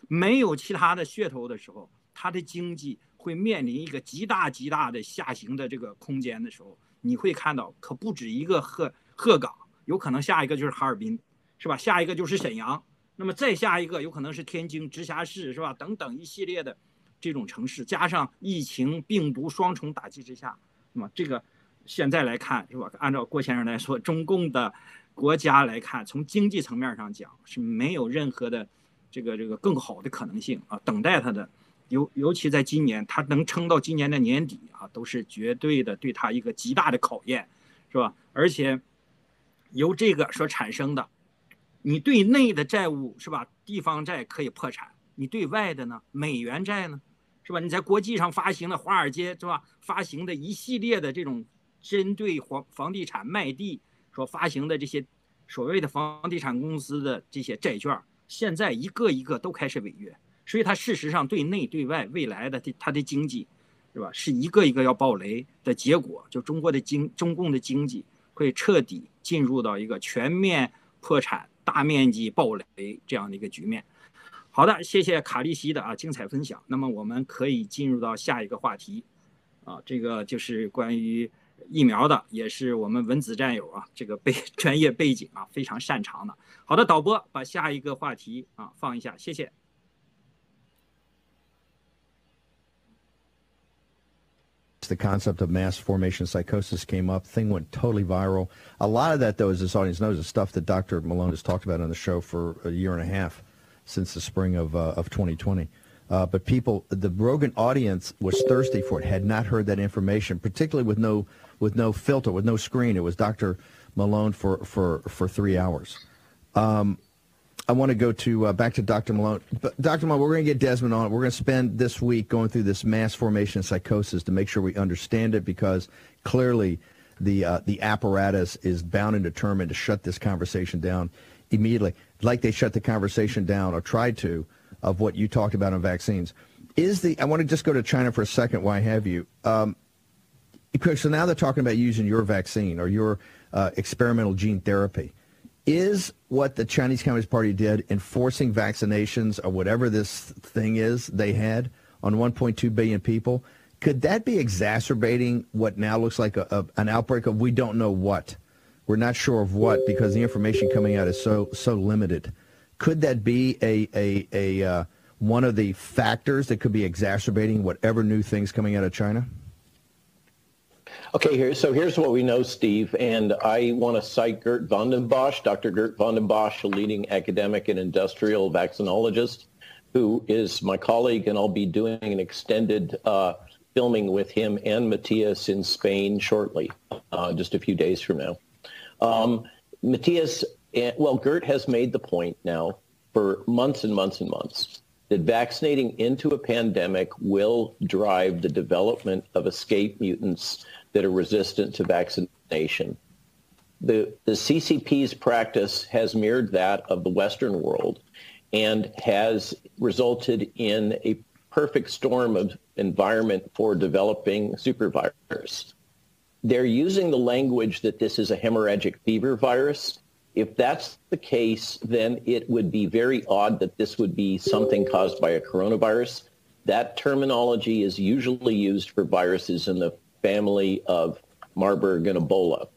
没有其他的噱头的时候，它的经济。会面临一个极大极大的下行的这个空间的时候，你会看到可不止一个鹤鹤岗，有可能下一个就是哈尔滨，是吧？下一个就是沈阳，那么再下一个有可能是天津直辖市，是吧？等等一系列的这种城市，加上疫情病毒双重打击之下，那么这个现在来看，是吧？按照郭先生来说，中共的。国家来看，从经济层面上讲是没有任何的这个这个更好的可能性啊，等待它的。尤尤其在今年，它能撑到今年的年底啊，都是绝对的对它一个极大的考验，是吧？而且由这个所产生的，你对内的债务是吧？地方债可以破产，你对外的呢？美元债呢？是吧？你在国际上发行的华尔街是吧？发行的一系列的这种针对房房地产卖地所发行的这些所谓的房地产公司的这些债券，现在一个一个都开始违约。所以它事实上对内对外未来的它的经济，是吧？是一个一个要爆雷的结果，就中国的经中共的经济会彻底进入到一个全面破产、大面积爆雷这样的一个局面。好的，谢谢卡利西的啊精彩分享。那么我们可以进入到下一个话题，啊，这个就是关于疫苗的，也是我们文子战友啊这个背专业背景啊非常擅长的。好的，导播把下一个话题啊放一下，谢谢。The concept of mass formation psychosis came up. Thing went totally viral. A lot of that, though, as this audience knows, is stuff that Dr. Malone has talked about on the show for a year and a half since the spring of, uh, of 2020. Uh, but people, the Rogan audience was thirsty for it, had not heard that information, particularly with no, with no filter, with no screen. It was Dr. Malone for, for, for three hours. Um, I want to go to uh, back to Dr. Malone. But Dr. Malone, we're going to get Desmond on. We're going to spend this week going through this mass formation psychosis to make sure we understand it because clearly the uh, the apparatus is bound and determined to shut this conversation down immediately, like they shut the conversation down or tried to of what you talked about on vaccines. Is the I want to just go to China for a second. Why have you? Um, so now they're talking about using your vaccine or your uh, experimental gene therapy is what the Chinese Communist Party did enforcing vaccinations or whatever this thing is they had on 1.2 billion people, could that be exacerbating what now looks like a, a, an outbreak of we don't know what? We're not sure of what because the information coming out is so so limited. Could that be a a, a uh, one of the factors that could be exacerbating whatever new things coming out of China? Okay, here, so here's what we know, Steve, and I want to cite Gert van den Bosch, Dr. Gert van den Bosch, a leading academic and industrial vaccinologist, who is my colleague, and I'll be doing an extended uh, filming with him and Matthias in Spain shortly, uh, just a few days from now. Um, Matthias, eh, well, Gert has made the point now for months and months and months that vaccinating into a pandemic will drive the development of escape mutants that are resistant to vaccination. The, the CCP's practice has mirrored that of the Western world and has resulted in a perfect storm of environment for developing supervirus. They're using the language that this is a hemorrhagic fever virus. If that's the case, then it would be very odd that this would be something caused by a coronavirus. That terminology is usually used for viruses in the family of Marburg and Ebola.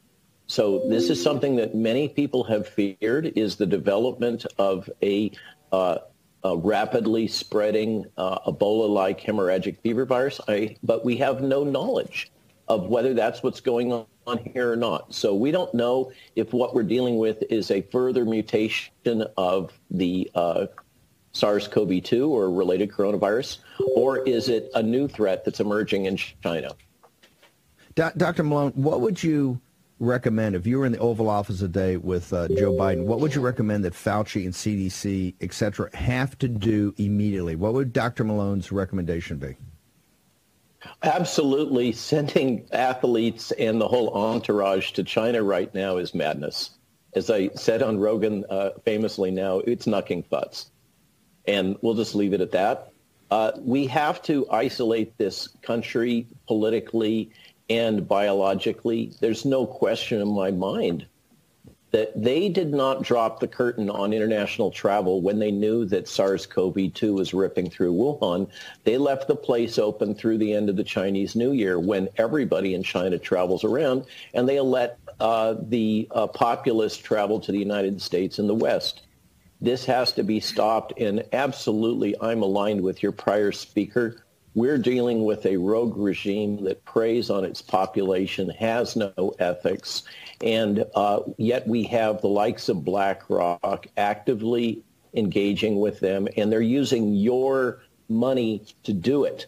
So this is something that many people have feared is the development of a, uh, a rapidly spreading uh, Ebola-like hemorrhagic fever virus. I, but we have no knowledge of whether that's what's going on here or not. So we don't know if what we're dealing with is a further mutation of the uh, SARS-CoV-2 or related coronavirus, or is it a new threat that's emerging in China? Dr. Malone, what would you recommend if you were in the Oval Office today with uh, Joe Biden? What would you recommend that Fauci and CDC, et cetera, have to do immediately? What would Dr. Malone's recommendation be? Absolutely. Sending athletes and the whole entourage to China right now is madness. As I said on Rogan uh, famously now, it's knucking butts. And we'll just leave it at that. Uh, we have to isolate this country politically and biologically, there's no question in my mind that they did not drop the curtain on international travel when they knew that SARS-CoV-2 was ripping through Wuhan. They left the place open through the end of the Chinese New Year when everybody in China travels around, and they let uh, the uh, populace travel to the United States and the West. This has to be stopped, and absolutely, I'm aligned with your prior speaker We're dealing with a rogue regime that preys on its population, has no ethics, and uh, yet we have the likes of BlackRock actively engaging with them, and they're using your money to do it.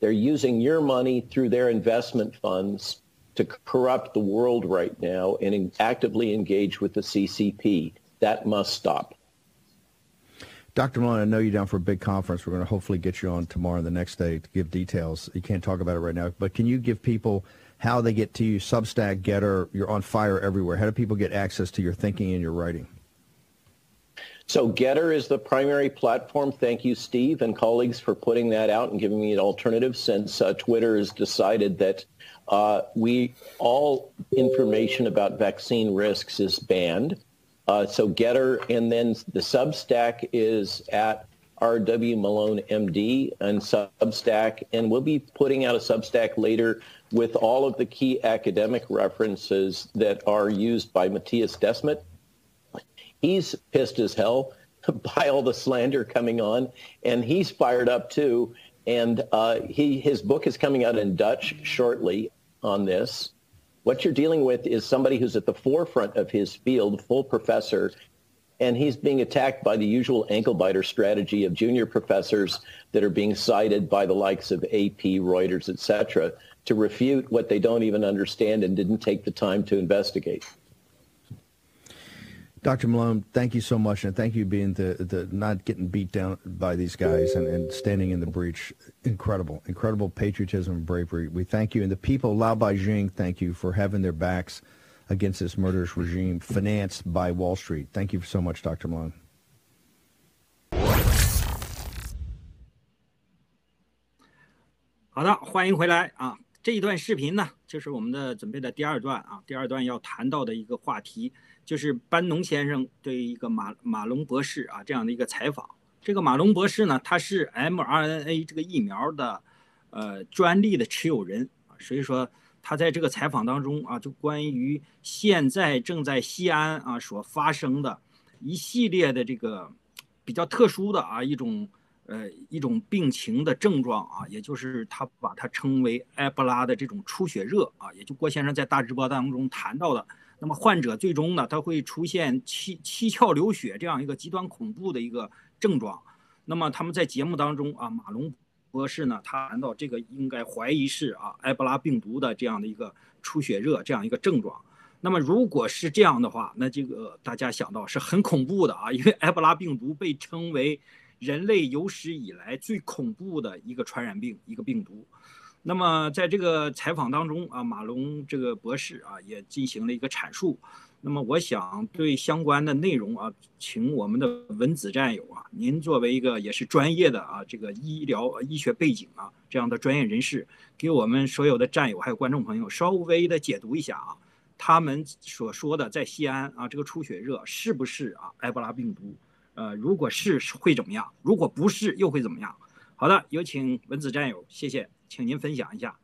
They're using your money through their investment funds to corrupt the world right now and actively engage with the CCP. That must stop. Dr. Malone, I know you're down for a big conference. We're going to hopefully get you on tomorrow and the next day to give details. You can't talk about it right now, but can you give people how they get to you? Substack, Getter, you're on fire everywhere. How do people get access to your thinking and your writing? So Getter is the primary platform. Thank you, Steve and colleagues, for putting that out and giving me an alternative since uh, Twitter has decided that uh, we all information about vaccine risks is banned. Uh, so Getter and then the Substack is at RW Malone MD and Substack, and we'll be putting out a Substack later with all of the key academic references that are used by Matthias Desmet he's pissed as hell by all the slander coming on, and he's fired up too. And uh, he his book is coming out in Dutch shortly on this. What you're dealing with is somebody who's at the forefront of his field, full professor, and he's being attacked by the usual ankle biter strategy of junior professors that are being cited by the likes of AP, Reuters, etc., to refute what they don't even understand and didn't take the time to investigate. Dr. Malone, thank you so much, and thank you being the, the not getting beat down by these guys and, and standing in the breach. Incredible, incredible patriotism and bravery. We thank you, and the people, Lao Beijing, thank you for having their backs against this murderous regime financed by Wall Street. Thank you so much, Dr. Malone. 好的，欢迎回来啊！这一段视频呢，就是我们的准备的第二段啊，第二段要谈到的一个话题。 就是班农先生对一个马马龙博士啊这样的一个采访。这个马龙博士呢，他是 mRNA 这个疫苗的呃专利的持有人，所以说他在这个采访当中啊，就关于现在正在西安啊所发生的一系列的这个比较特殊的啊一种呃一种病情的症状啊，也就是他把它称为埃博拉的这种出血热啊，也就郭先生在大直播当中谈到的。那么患者最终呢，他会出现七七窍流血这样一个极端恐怖的一个症状。那么他们在节目当中啊，马龙博士呢，他谈到这个应该怀疑是啊埃博拉病毒的这样的一个出血热这样一个症状。那么如果是这样的话，那这个大家想到是很恐怖的啊，因为埃博拉病毒被称为人类有史以来最恐怖的一个传染病，一个病毒。那么在这个采访当中啊，马龙这个博士啊也进行了一个阐述。那么我想对相关的内容啊，请我们的文子战友啊，您作为一个也是专业的啊这个医疗医学背景啊这样的专业人士，给我们所有的战友还有观众朋友稍微的解读一下啊，他们所说的在西安啊这个出血热是不是啊埃博拉病毒？呃，如果是会怎么样？如果不是又会怎么样？好的，有请文子战友，谢谢。请您分享一下。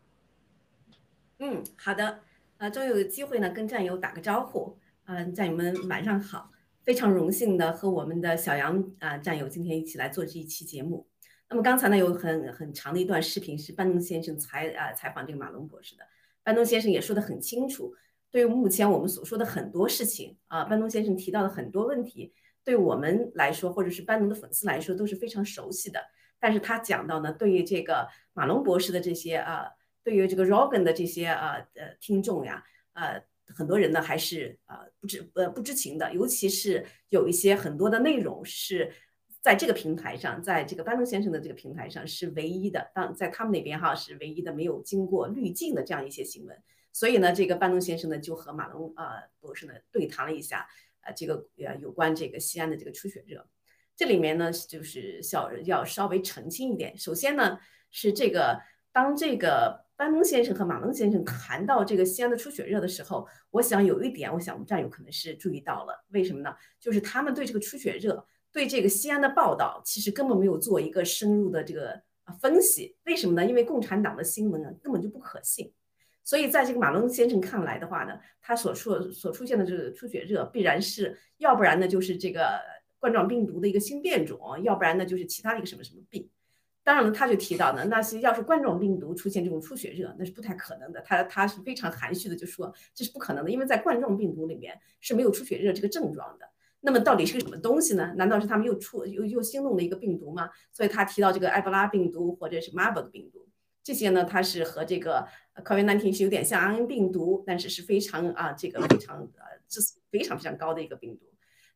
嗯，好的，呃，终于有机会呢，跟战友打个招呼。嗯，战友们晚上好，非常荣幸的和我们的小杨啊战友今天一起来做这一期节目。那么刚才呢有很很长的一段视频是班农先生采啊采访这个马龙博士的，班农先生也说的很清楚，对于目前我们所说的很多事情啊，班农先生提到的很多问题，对我们来说或者是班农的粉丝来说都是非常熟悉的。但是他讲到呢，对于这个马龙博士的这些啊，对于这个 Rogan 的这些啊呃听众呀，呃很多人呢还是呃不知呃不知情的，尤其是有一些很多的内容是在这个平台上，在这个班农先生的这个平台上是唯一的，当在他们那边哈是唯一的没有经过滤镜的这样一些新闻，所以呢，这个班农先生呢就和马龙啊博士呢对谈了一下，呃这个呃有关这个西安的这个出血热。这里面呢，就是小要稍微澄清一点。首先呢，是这个当这个班农先生和马龙先生谈到这个西安的出血热的时候，我想有一点，我想我们战友可能是注意到了。为什么呢？就是他们对这个出血热，对这个西安的报道，其实根本没有做一个深入的这个分析。为什么呢？因为共产党的新闻呢，根本就不可信。所以在这个马龙先生看来的话呢，他所出所出现的这个出血热，必然是要不然呢，就是这个。冠状病毒的一个新变种，要不然呢就是其他的一个什么什么病。当然了，他就提到呢，那是要是冠状病毒出现这种出血热，那是不太可能的。他他是非常含蓄的就说这是不可能的，因为在冠状病毒里面是没有出血热这个症状的。那么到底是个什么东西呢？难道是他们又出又又新弄了一个病毒吗？所以他提到这个埃博拉病毒或者是 m a r b 病毒，这些呢，它是和这个 COVID-19 是有点像 RNA 病毒，但是是非常啊这个非常呃致死非常非常高的一个病毒。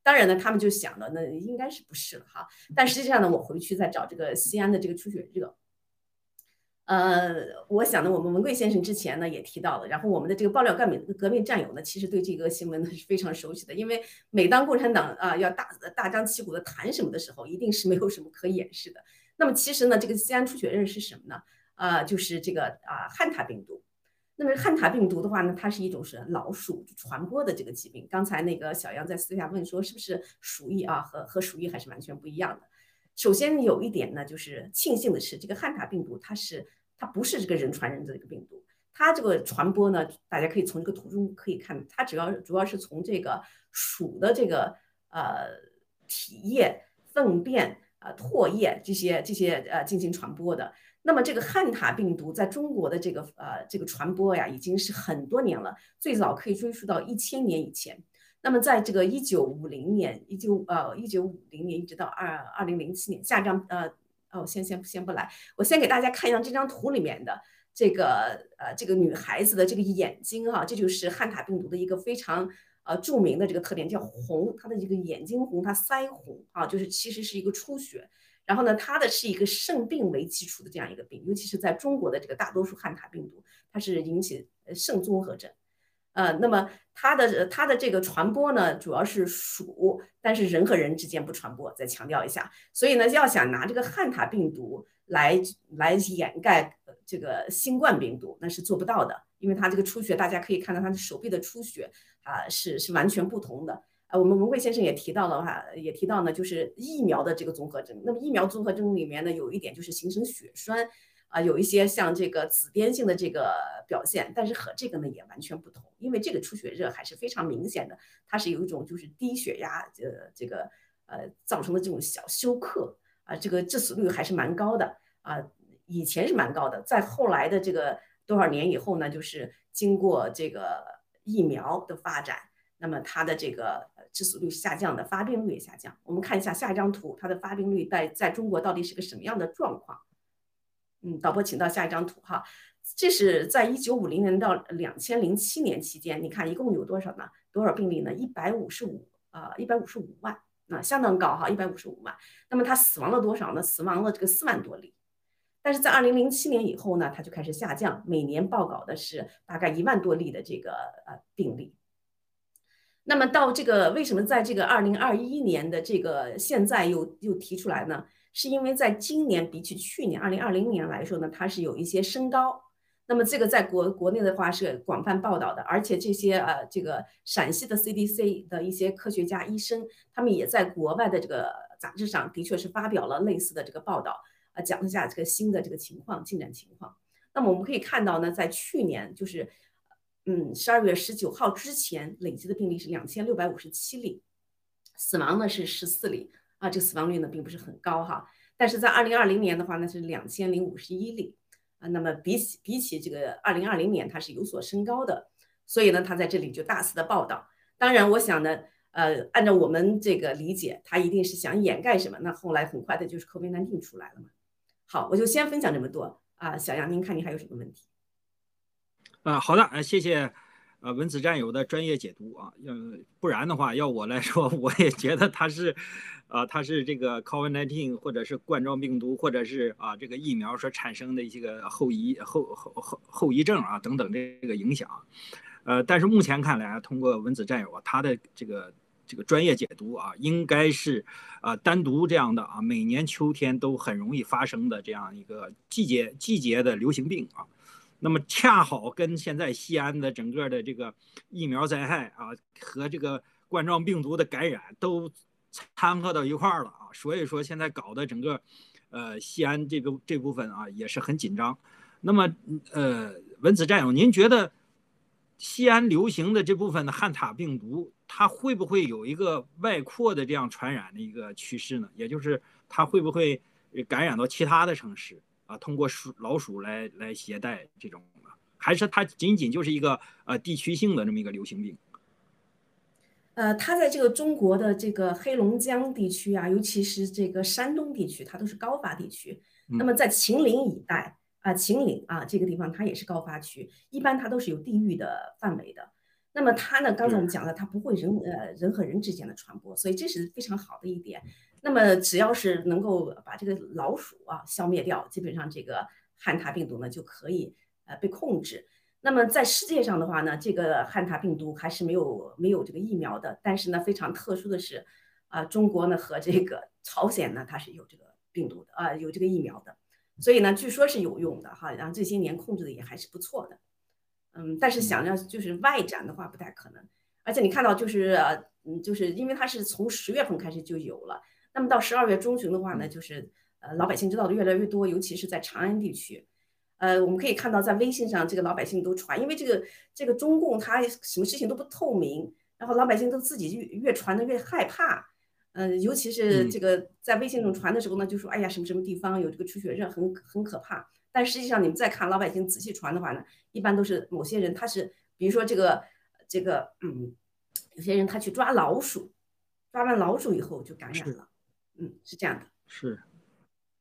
当然呢，他们就想的那应该是不是了哈。但实际上呢，我回去再找这个西安的这个出血热，呃，我想呢，我们文贵先生之前呢也提到了，然后我们的这个爆料革命革命战友呢，其实对这个新闻呢是非常熟悉的，因为每当共产党啊要大大张旗鼓的谈什么的时候，一定是没有什么可掩饰的。那么其实呢，这个西安出血热是什么呢？啊，就是这个啊汉塔病毒。那么汉塔病毒的话呢，它是一种是老鼠传播的这个疾病。刚才那个小杨在私下问说，是不是鼠疫啊？和和鼠疫还是完全不一样的。首先有一点呢，就是庆幸的是，这个汉塔病毒它是它不是这个人传人的这个病毒，它这个传播呢，大家可以从这个图中可以看，它主要主要是从这个鼠的这个呃体液、粪便、呃唾液这些这些呃进行传播的。那么这个汉塔病毒在中国的这个呃这个传播呀，已经是很多年了，最早可以追溯到一千年以前。那么在这个一九五零年，一九呃一九五零年一直到二二零零七年，下张呃哦先先先不来，我先给大家看一下这张图里面的这个呃这个女孩子的这个眼睛哈，这就是汉塔病毒的一个非常呃著名的这个特点，叫红，它的这个眼睛红，它腮红啊，就是其实是一个出血。然后呢，它的是一个肾病为基础的这样一个病，尤其是在中国的这个大多数汉塔病毒，它是引起呃肾综合症。呃，那么它的它的这个传播呢，主要是鼠，但是人和人之间不传播。再强调一下，所以呢，要想拿这个汉塔病毒来来掩盖这个新冠病毒，那是做不到的，因为它这个出血，大家可以看到它的手臂的出血啊，是是完全不同的。呃，我们文贵先生也提到了哈，也提到呢，就是疫苗的这个综合征。那么疫苗综合征里面呢，有一点就是形成血栓，啊，有一些像这个紫癜性的这个表现，但是和这个呢也完全不同，因为这个出血热还是非常明显的，它是有一种就是低血压，呃，这个呃造成的这种小休克，啊，这个致死率还是蛮高的，啊，以前是蛮高的，在后来的这个多少年以后呢，就是经过这个疫苗的发展，那么它的这个。致死率下降的，发病率也下降。我们看一下下一张图，它的发病率在在中国到底是个什么样的状况？嗯，导播，请到下一张图哈。这是在一九五零年到两千零七年期间，你看一共有多少呢？多少病例呢？一百五十五啊，一百五十五万，那相当高哈，一百五十五万。那么它死亡了多少呢？死亡了这个四万多例。但是在二零零七年以后呢，它就开始下降，每年报告的是大概一万多例的这个呃病例。那么到这个为什么在这个二零二一年的这个现在又又提出来呢？是因为在今年比起去年二零二零年来说呢，它是有一些升高。那么这个在国国内的话是广泛报道的，而且这些呃这个陕西的 CDC 的一些科学家医生，他们也在国外的这个杂志上的确是发表了类似的这个报道，啊讲一下这个新的这个情况进展情况。那么我们可以看到呢，在去年就是。嗯，十二月十九号之前累计的病例是两千六百五十七例，死亡呢是十四例啊，这个死亡率呢并不是很高哈。但是在二零二零年的话呢是两千零五十一例啊，那么比起比起这个二零二零年它是有所升高的，所以呢它在这里就大肆的报道。当然，我想呢，呃，按照我们这个理解，它一定是想掩盖什么？那后来很快的就是 COVID-19 出来了嘛。好，我就先分享这么多啊，小杨，您看您还有什么问题？啊，好的，呃，谢谢，呃，文子战友的专业解读啊，要不然的话，要我来说，我也觉得他是，啊，他是这个 COVID-19 或者是冠状病毒，或者是啊这个疫苗所产生的一些个后遗后后后后遗症啊等等这个影响，呃，但是目前看来啊，通过文子战友啊他的这个这个专业解读啊，应该是啊单独这样的啊，每年秋天都很容易发生的这样一个季节季节的流行病啊。那么恰好跟现在西安的整个的这个疫苗灾害啊，和这个冠状病毒的感染都掺和到一块儿了啊，所以说现在搞的整个，呃，西安这个这部分啊也是很紧张。那么，呃，文子战友，您觉得西安流行的这部分的汉塔病毒，它会不会有一个外扩的这样传染的一个趋势呢？也就是它会不会感染到其他的城市啊，通过鼠老鼠来来携带这种的，还是它仅仅就是一个呃地区性的这么一个流行病？呃，它在这个中国的这个黑龙江地区啊，尤其是这个山东地区，它都是高发地区。那么在秦岭一带啊，秦岭啊这个地方它也是高发区，一般它都是有地域的范围的。那么它呢，刚才我们讲了，它不会人呃人和人之间的传播，所以这是非常好的一点。那么只要是能够把这个老鼠啊消灭掉，基本上这个汉塔病毒呢就可以呃被控制。那么在世界上的话呢，这个汉塔病毒还是没有没有这个疫苗的。但是呢，非常特殊的是，啊，中国呢和这个朝鲜呢，它是有这个病毒的啊，有这个疫苗的。所以呢，据说是有用的哈，然后这些年控制的也还是不错的。嗯，但是想要就是外展的话不太可能。而且你看到就是嗯，就是因为它是从十月份开始就有了，那么到十二月中旬的话呢，就是呃老百姓知道的越来越多，尤其是在长安地区。呃，我们可以看到，在微信上，这个老百姓都传，因为这个这个中共他什么事情都不透明，然后老百姓都自己越越传的越害怕。嗯，尤其是这个在微信上传的时候呢，就说哎呀，什么什么地方有这个出血热，很很可怕。但实际上，你们再看老百姓仔细传的话呢，一般都是某些人他是，比如说这个这个，嗯，有些人他去抓老鼠，抓完老鼠以后就感染了。嗯，是这样的。是，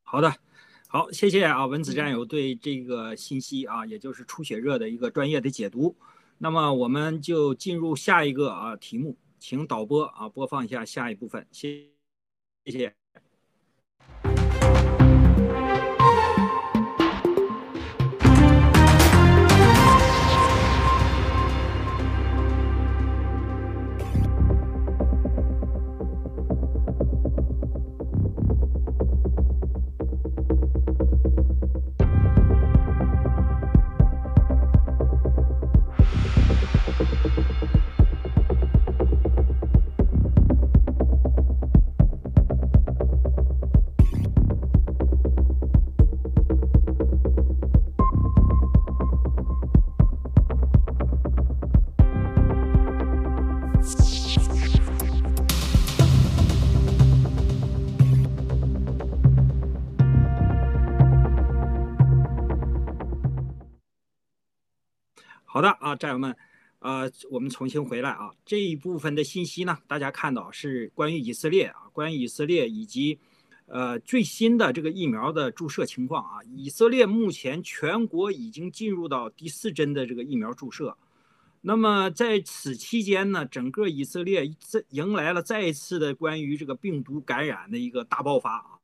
好的。好，谢谢啊，文子战友对这个信息啊，也就是出血热的一个专业的解读。那么我们就进入下一个啊题目，请导播啊播放一下下一部分，谢谢好的啊，战友们，呃，我们重新回来啊。这一部分的信息呢，大家看到是关于以色列啊，关于以色列以及呃最新的这个疫苗的注射情况啊。以色列目前全国已经进入到第四针的这个疫苗注射。那么在此期间呢，整个以色列再迎来了再一次的关于这个病毒感染的一个大爆发啊。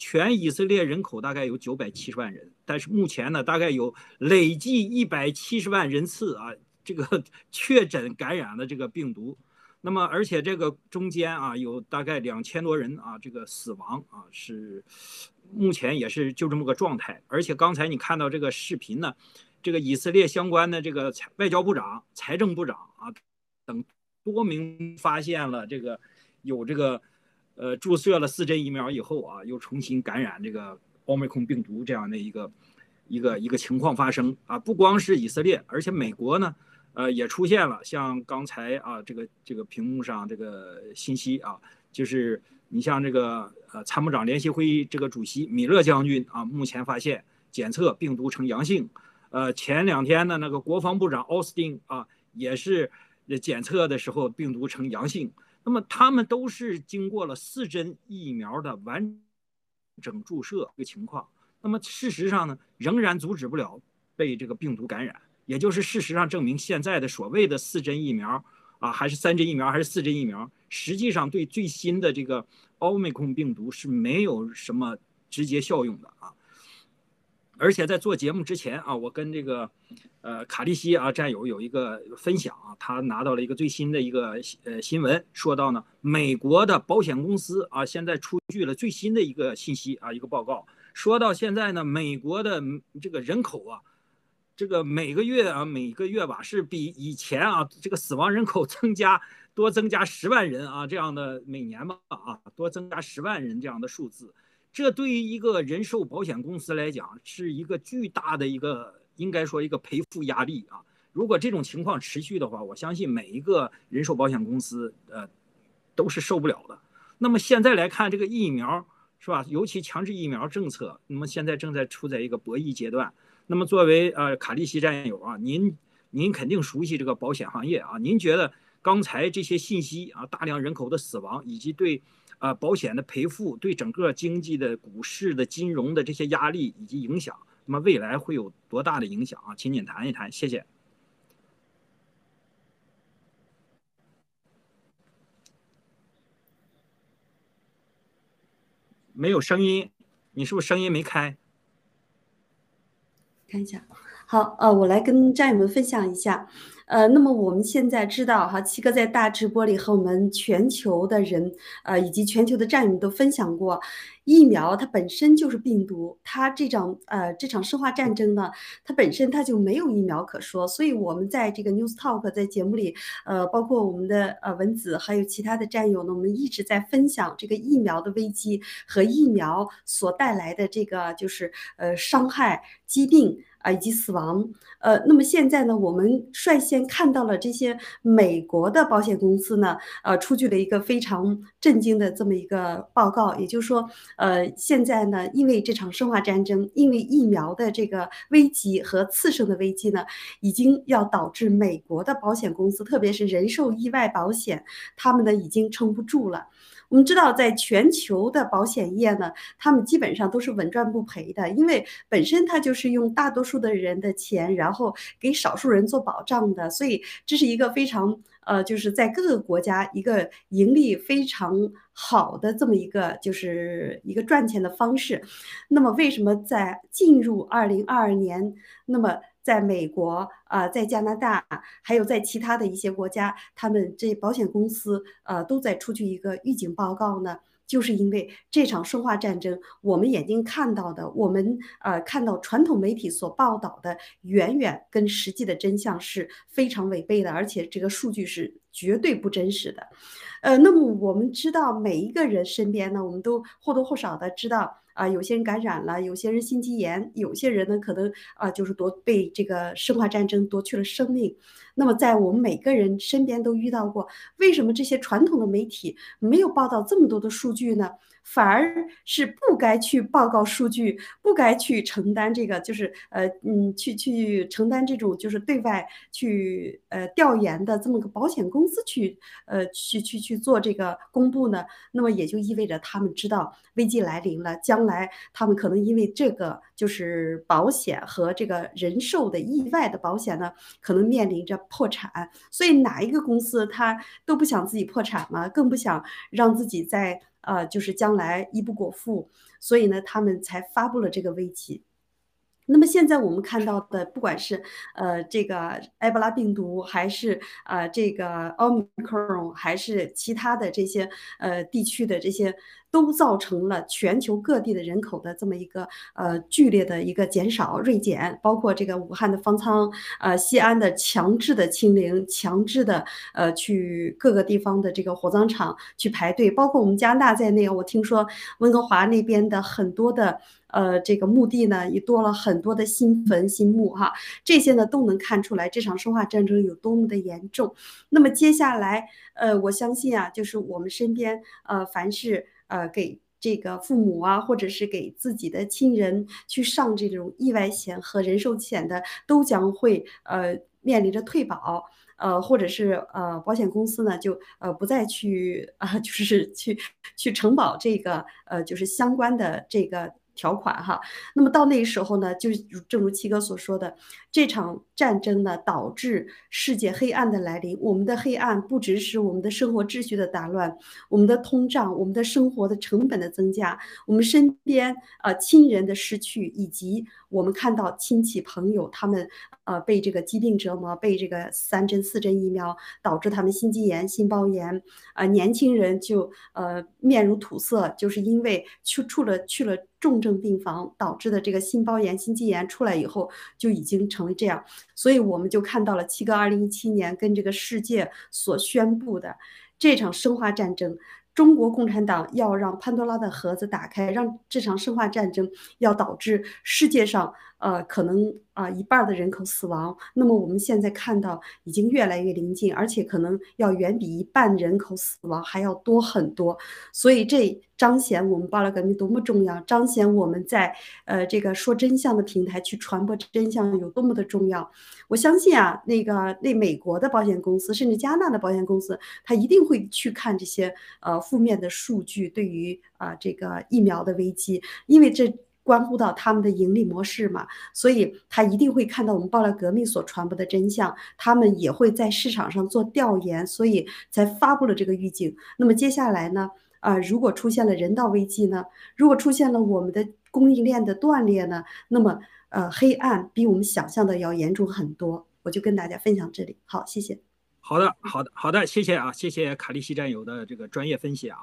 全以色列人口大概有九百七十万人，但是目前呢，大概有累计一百七十万人次啊，这个 确诊感染了这个病毒。那么，而且这个中间啊，有大概两千多人啊，这个死亡啊，是目前也是就这么个状态。而且刚才你看到这个视频呢，这个以色列相关的这个外交部长、财政部长啊等多名发现了这个有这个。呃，注射了四针疫苗以后啊，又重新感染这个奥密克戎病毒这样的一个一个一个情况发生啊，不光是以色列，而且美国呢，呃，也出现了像刚才啊这个这个屏幕上这个信息啊，就是你像这个呃参谋长联席会议这个主席米勒将军啊，目前发现检测病毒呈阳性，呃，前两天的那个国防部长奥斯汀啊，也是检测的时候病毒呈阳性。那么他们都是经过了四针疫苗的完整注射一个情况，那么事实上呢，仍然阻止不了被这个病毒感染，也就是事实上证明现在的所谓的四针疫苗啊，还是三针疫苗还是四针疫苗，实际上对最新的这个奥密克戎病毒是没有什么直接效用的啊。而且在做节目之前啊，我跟这个，呃，卡利西啊战友有一个分享啊，他拿到了一个最新的一个呃新闻，说到呢，美国的保险公司啊，现在出具了最新的一个信息啊，一个报告，说到现在呢，美国的这个人口啊，这个每个月啊，每个月吧，是比以前啊，这个死亡人口 增加多增加十万人啊，这样的每年吧啊，多增加十万人这样的数字。这对于一个人寿保险公司来讲，是一个巨大的一个，应该说一个赔付压力啊。如果这种情况持续的话，我相信每一个人寿保险公司，呃，都是受不了的。那么现在来看，这个疫苗是吧？尤其强制疫苗政策，那么现在正在处在一个博弈阶段。那么作为呃卡利西战友啊，您您肯定熟悉这个保险行业啊，您觉得刚才这些信息啊，大量人口的死亡以及对啊保险的赔付，对整个经济的股市的金融的这些压力以及影响，那么未来会有多大的影响啊？请您谈一谈，谢谢。没有声音，你是不是声音没开？看一下，好，呃，我来跟战友们分享一下。呃，那么我们现在知道哈，七哥在大直播里和我们全球的人，呃，以及全球的战友们都分享过，疫苗它本身就是病毒，它这场呃这场生化战争呢，它本身它就没有疫苗可说，所以我们在这个 News Talk 在节目里，呃，包括我们的呃文子还有其他的战友呢，我们一直在分享这个疫苗的危机和疫苗所带来的这个就是呃伤害、疾病。啊，以及死亡，呃，那么现在呢，我们率先看到了这些美国的保险公司呢，呃，出具了一个非常震惊的这么一个报告，也就是说，呃，现在呢，因为这场生化战争，因为疫苗的这个危机和次生的危机呢，已经要导致美国的保险公司，特别是人寿意外保险，他们呢已经撑不住了。我们知道，在全球的保险业呢，他们基本上都是稳赚不赔的，因为本身它就是用大多数的人的钱，然后给少数人做保障的，所以这是一个非常呃，就是在各个国家一个盈利非常好的这么一个就是一个赚钱的方式。那么，为什么在进入二零二二年，那么？在美国啊，在加拿大，还有在其他的一些国家，他们这保险公司呃都在出具一个预警报告呢，就是因为这场生化战争，我们眼睛看到的，我们呃看到传统媒体所报道的，远远跟实际的真相是非常违背的，而且这个数据是绝对不真实的。呃，那么我们知道每一个人身边呢，我们都或多或少的知道。啊，有些人感染了，有些人心肌炎，有些人呢可能啊就是夺被这个生化战争夺去了生命。那么在我们每个人身边都遇到过，为什么这些传统的媒体没有报道这么多的数据呢？反而是不该去报告数据，不该去承担这个，就是呃嗯，去去承担这种就是对外去呃调研的这么个保险公司去呃去去去做这个公布呢？那么也就意味着他们知道危机来临了，将来他们可能因为这个就是保险和这个人寿的意外的保险呢，可能面临着破产。所以哪一个公司他都不想自己破产嘛，更不想让自己在。呃，就是将来一不果腹，所以呢，他们才发布了这个危机。那么现在我们看到的，不管是呃这个埃博拉病毒，还是呃这个奥密克戎，还是其他的这些呃地区的这些。都造成了全球各地的人口的这么一个呃剧烈的一个减少锐减，包括这个武汉的方舱，呃西安的强制的清零，强制的呃去各个地方的这个火葬场去排队，包括我们加拿大在内，我听说温哥华那边的很多的呃这个墓地呢也多了很多的新坟新墓哈，这些呢都能看出来这场生化战争有多么的严重。那么接下来呃我相信啊，就是我们身边呃凡是。呃，给这个父母啊，或者是给自己的亲人去上这种意外险和人寿险的，都将会呃面临着退保，呃，或者是呃保险公司呢就呃不再去 啊，就是去去承保这个呃就是相关的这个。条款哈，那么到那个时候呢，就正如七哥所说的，这场战争呢导致世界黑暗的来临。我们的黑暗不只是我们的生活秩序的打乱，我们的通胀，我们的生活的成本的增加，我们身边啊亲人的失去，以及我们看到亲戚朋友他们呃被这个疾病折磨，被这个三针四针疫苗导致他们心肌炎、心包炎，啊年轻人就呃面如土色，就是因为去出了去了。重症病房导致的这个心包炎、心肌炎出来以后，就已经成为这样，所以我们就看到了七哥二零一七年跟这个世界所宣布的这场生化战争。中国共产党要让潘多拉的盒子打开，让这场生化战争要导致世界上呃，可能啊一半的人口死亡。那么我们现在看到已经越来越临近，而且可能要远比一半人口死亡还要多很多。所以这彰显我们爆料革命多么重要，彰显我们在呃这个说真相的平台去传播真相有多么的重要。我相信啊，那个那美国的保险公司，甚至加拿大的保险公司，他一定会去看这些呃负面的数据，对于啊这个疫苗的危机，因为这。关乎到他们的盈利模式嘛，所以他一定会看到我们爆料革命所传播的真相，他们也会在市场上做调研，所以才发布了这个预警。那么接下来呢？啊，如果出现了人道危机呢？如果出现了我们的供应链的断裂呢？那么呃，黑暗比我们想象的要严重很多。我就跟大家分享这里，好，谢谢。好的，好的，好的，谢谢啊，谢谢卡利西战友的这个专业分析啊。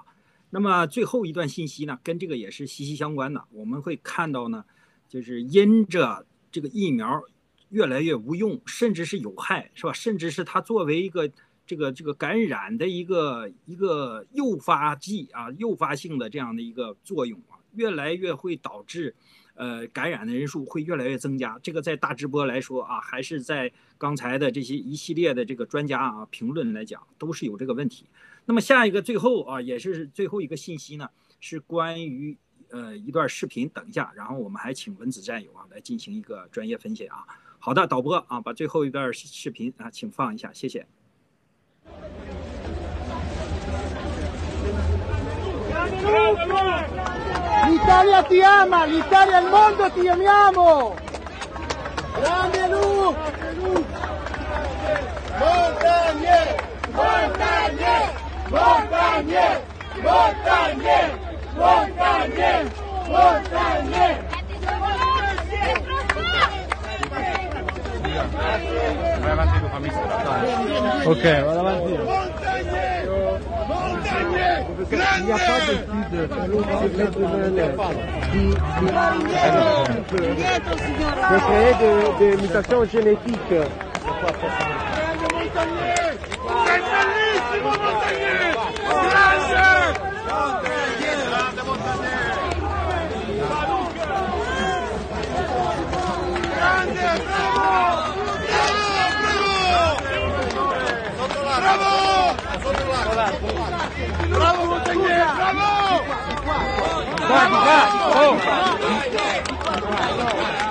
那么最后一段信息呢，跟这个也是息息相关的。我们会看到呢，就是因着这个疫苗越来越无用，甚至是有害，是吧？甚至是它作为一个这个这个感染的一个一个诱发剂啊，诱发性的这样的一个作用啊，越来越会导致，呃，感染的人数会越来越增加。这个在大直播来说啊，还是在刚才的这些一系列的这个专家啊评论来讲，都是有这个问题。那么下一个最后啊，也是最后一个信息呢，是关于呃一段视频。等一下，然后我们还请文子战友啊来进行一个专业分析啊。好的，导播啊，把最后一段视频啊，请放一下，谢谢。L'Italia ti ama, l'Italia al mondo ti amiamo. Grande Lu! Montagne! Montagne! Montagnais Montagnais Montagnais Montagnais Ok, vado avanti. Montagnais Montagnais Grande Montagnais Bravo, Montañé! Bravo! Bravo! Bravo! Bravo!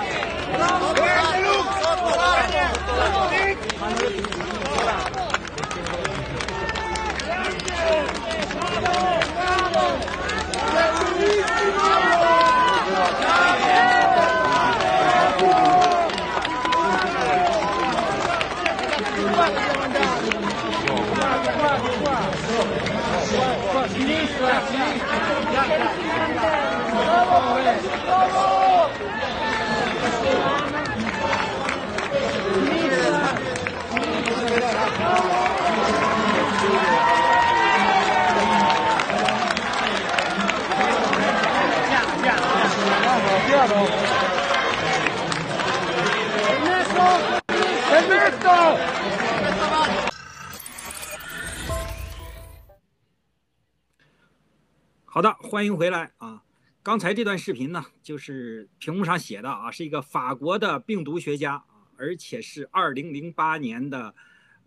好的，欢迎回来啊！刚才这段视频呢，就是屏幕上写的啊，是一个法国的病毒学家，而且是2008年的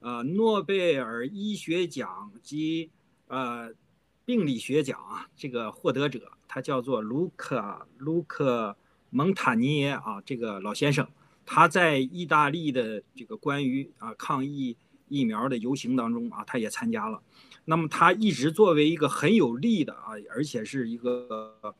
呃诺贝尔医学奖及呃病理学奖啊这个获得者，他叫做卢克卢克蒙塔尼耶啊，这个老先生，他在意大利的这个关于啊抗疫疫苗的游行当中啊，他也参加了。那么他一直作为一个很有力的啊，而且是一个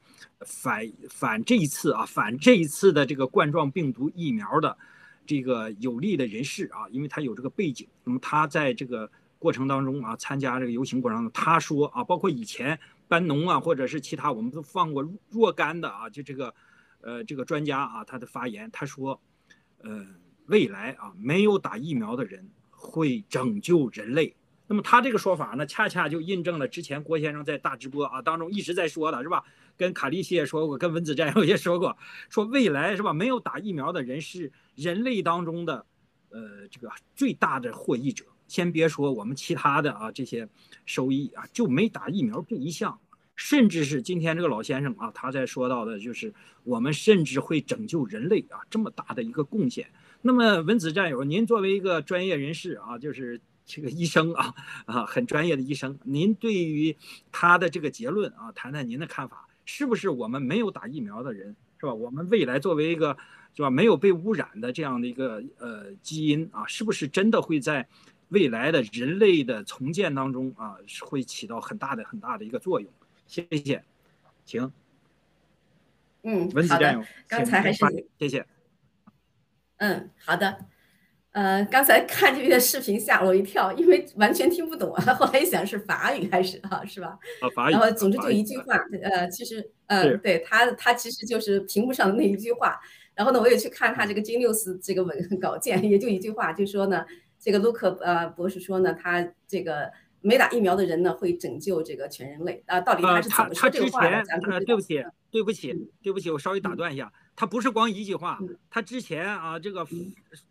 反反这一次啊反这一次的这个冠状病毒疫苗的这个有力的人士啊，因为他有这个背景。那么他在这个过程当中啊，参加这个游行过程当中，他说啊，包括以前班农啊，或者是其他我们都放过若干的啊，就这个呃这个专家啊，他的发言，他说，呃，未来啊，没有打疫苗的人会拯救人类。那么他这个说法呢，恰恰就印证了之前郭先生在大直播啊当中一直在说的，是吧？跟卡利西也说过，跟文子战友也说过，说未来是吧？没有打疫苗的人是人类当中的，呃，这个最大的获益者。先别说我们其他的啊这些收益啊，就没打疫苗这一项，甚至是今天这个老先生啊，他在说到的就是我们甚至会拯救人类啊，这么大的一个贡献。那么文子战友，您作为一个专业人士啊，就是这个医生啊啊，很专业的医生，您对于他的这个结论啊，谈谈您的看法，是不是我们没有打疫苗的人，是吧？我们未来作为一个是吧没有被污染的这样的一个呃基因啊，是不是真的会在未来的人类的重建当中啊，会起到很大的很大的一个作用？谢谢，请。嗯，文子战友，刚才还是谢谢。嗯，好的。呃，刚才看这个视频吓我一跳，因为完全听不懂啊。后来一想是法语还是啊，是吧？啊，法语。然后总之就一句话，呃，其实，呃，对他，他其实就是屏幕上的那一句话。然后呢，我也去看他这个金六斯这个文 稿件，也就一句话，就说呢，这个卢克呃博士说呢，他这个。没打疫苗的人呢，会拯救这个全人类啊？到底他是怎么说这个话的？对不起，对不起，对不起，我稍微打断一下，他不是光一句话，他之前啊，这个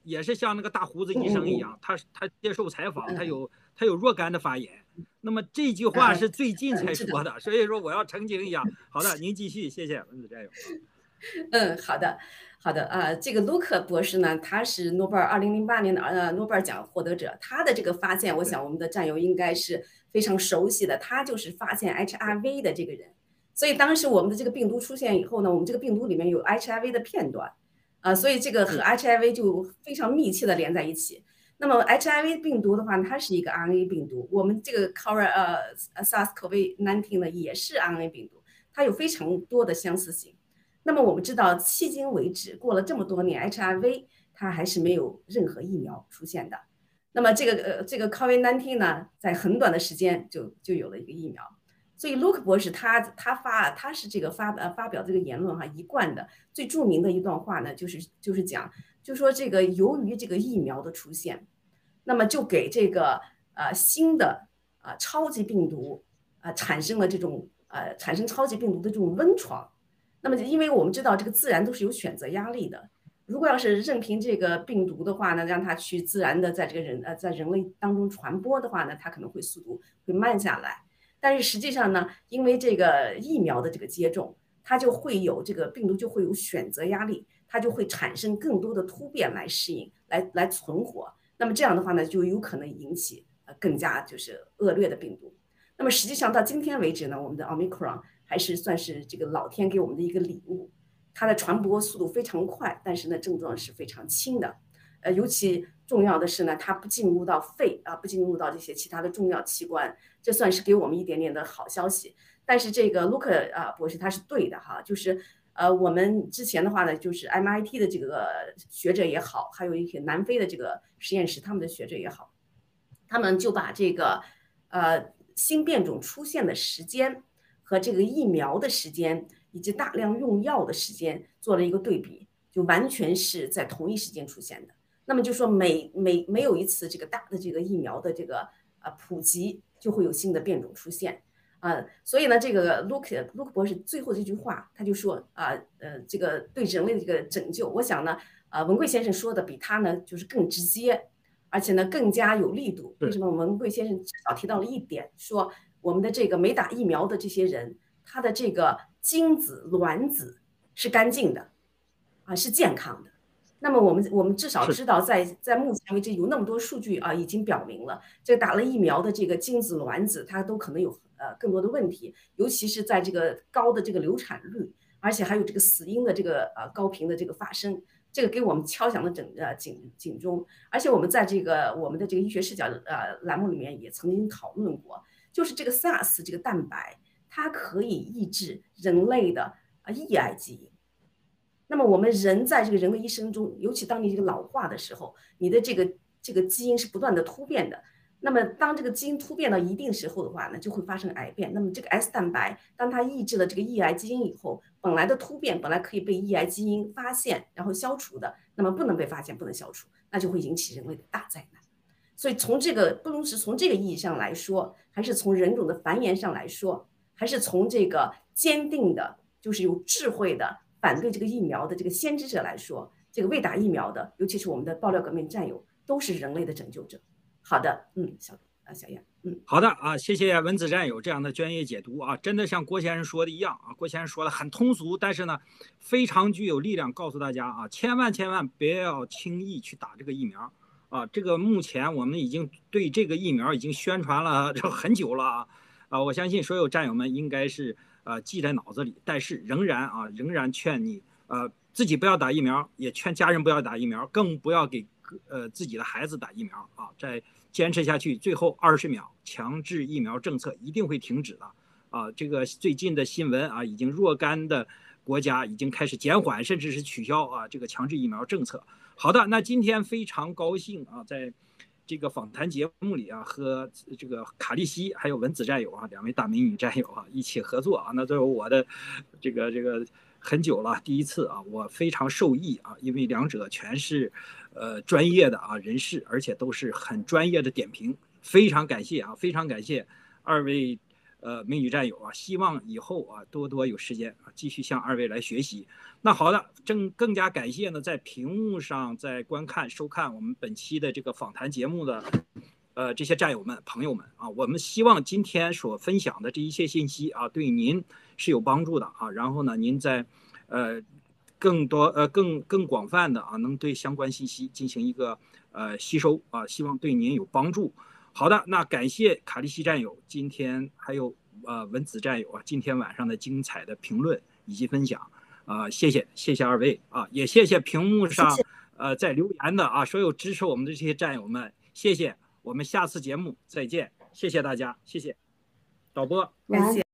也是像那个大胡子医生一样，他他接受采访，他有他有若干的发言。那么这句话是最近才说的，所以说我要澄清一下。好的，您继续，谢谢文子战友。嗯，好的。好的啊，这个卢克博士呢，他是诺贝尔二零零八年的呃诺贝尔奖获得者。他的这个发现，我想我们的战友应该是非常熟悉的。他就是发现 HIV 的这个人。所以当时我们的这个病毒出现以后呢，我们这个病毒里面有 HIV 的片段，啊，所以这个和 HIV 就非常密切的连在一起。那么 HIV 病毒的话，它是一个 RNA 病毒。我们这个 c o r o 呃 SARS-CoV-19 呢也是 RNA 病毒，它有非常多的相似性。那么我们知道，迄今为止过了这么多年，HIV 它还是没有任何疫苗出现的。那么这个呃这个 COVID-19 呢，在很短的时间就就有了一个疫苗。所以 Luke 博士他他发他是这个发呃发表这个言论哈，一贯的最著名的一段话呢，就是就是讲，就说这个由于这个疫苗的出现，那么就给这个呃新的啊超级病毒啊产生了这种呃产生超级病毒的这种温床。那么，因为我们知道这个自然都是有选择压力的，如果要是任凭这个病毒的话呢，让它去自然的在这个人呃在人类当中传播的话呢，它可能会速度会慢下来。但是实际上呢，因为这个疫苗的这个接种，它就会有这个病毒就会有选择压力，它就会产生更多的突变来适应，来来存活。那么这样的话呢，就有可能引起呃更加就是恶劣的病毒。那么实际上到今天为止呢，我们的奥密克戎。还是算是这个老天给我们的一个礼物，它的传播速度非常快，但是呢症状是非常轻的，呃，尤其重要的是呢，它不进入到肺啊，不进入到这些其他的重要器官，这算是给我们一点点的好消息。但是这个卢克啊博士他是对的哈，就是呃我们之前的话呢，就是 MIT 的这个学者也好，还有一些南非的这个实验室他们的学者也好，他们就把这个呃新变种出现的时间。和这个疫苗的时间以及大量用药的时间做了一个对比，就完全是在同一时间出现的。那么就说每每没有一次这个大的这个疫苗的这个呃普及，就会有新的变种出现啊。所以呢，这个 Luke Luke 博士最后这句话，他就说啊呃这个对人类的这个拯救，我想呢呃文贵先生说的比他呢就是更直接，而且呢更加有力度。为什么文贵先生至少提到了一点说？我们的这个没打疫苗的这些人，他的这个精子卵子是干净的，啊，是健康的。那么我们我们至少知道，在在目前为止有那么多数据啊，已经表明了，这个打了疫苗的这个精子卵子，它都可能有呃更多的问题，尤其是在这个高的这个流产率，而且还有这个死因的这个呃高频的这个发生，这个给我们敲响了整呃警警钟。而且我们在这个我们的这个医学视角呃栏目里面也曾经讨论过。就是这个 SARS 这个蛋白，它可以抑制人类的啊抑癌基因。那么我们人在这个人的一生中，尤其当你这个老化的时候，你的这个这个基因是不断的突变的。那么当这个基因突变到一定时候的话呢，就会发生癌变。那么这个 S 蛋白，当它抑制了这个抑癌基因以后，本来的突变本来可以被抑癌基因发现然后消除的，那么不能被发现，不能消除，那就会引起人类的大灾难。所以从这个不论是从这个意义上来说，还是从人种的繁衍上来说，还是从这个坚定的，就是有智慧的反对这个疫苗的这个先知者来说，这个未打疫苗的，尤其是我们的爆料革命战友，都是人类的拯救者。好的，嗯，小啊小燕。嗯，好的啊，谢谢文子战友这样的专业解读啊，真的像郭先生说的一样啊，郭先生说的很通俗，但是呢，非常具有力量，告诉大家啊，千万千万不要轻易去打这个疫苗啊，这个目前我们已经对这个疫苗已经宣传了 很久了啊，啊，我相信所有战友们应该是呃记在脑子里，但是仍然啊，仍然劝你呃自己不要打疫苗，也劝家人不要打疫苗，更不要给呃自己的孩子打疫苗啊，再。坚持下去，最后二十秒，强制疫苗政策一定会停止的啊！这个最近的新闻啊，已经若干的国家已经开始减缓，甚至是取消啊这个强制疫苗政策。好的，那今天非常高兴啊，在这个访谈节目里啊，和这个卡利西还有文子战友啊，两位大美女战友啊一起合作啊，那都是我的这个这个很久了第一次啊，我非常受益啊，因为两者全是。呃，专业的啊人士，而且都是很专业的点评，非常感谢啊，非常感谢二位呃美女战友啊，希望以后啊多多有时间啊继续向二位来学习。那好的，正更加感谢呢，在屏幕上在观看收看我们本期的这个访谈节目的呃这些战友们朋友们啊，我们希望今天所分享的这一切信息啊，对您是有帮助的啊，然后呢，您在呃。更多呃更更广泛的啊，能对相关信息进行一个呃吸收啊，希望对您有帮助。好的，那感谢卡利西战友今天还有呃文子战友啊，今天晚上的精彩的评论以及分享。啊，谢谢谢谢二位啊，也谢谢屏幕上呃在留言的啊所有支持我们的这些战友们，谢谢，我们下次节目再见，谢谢大家，谢谢。导播，感谢。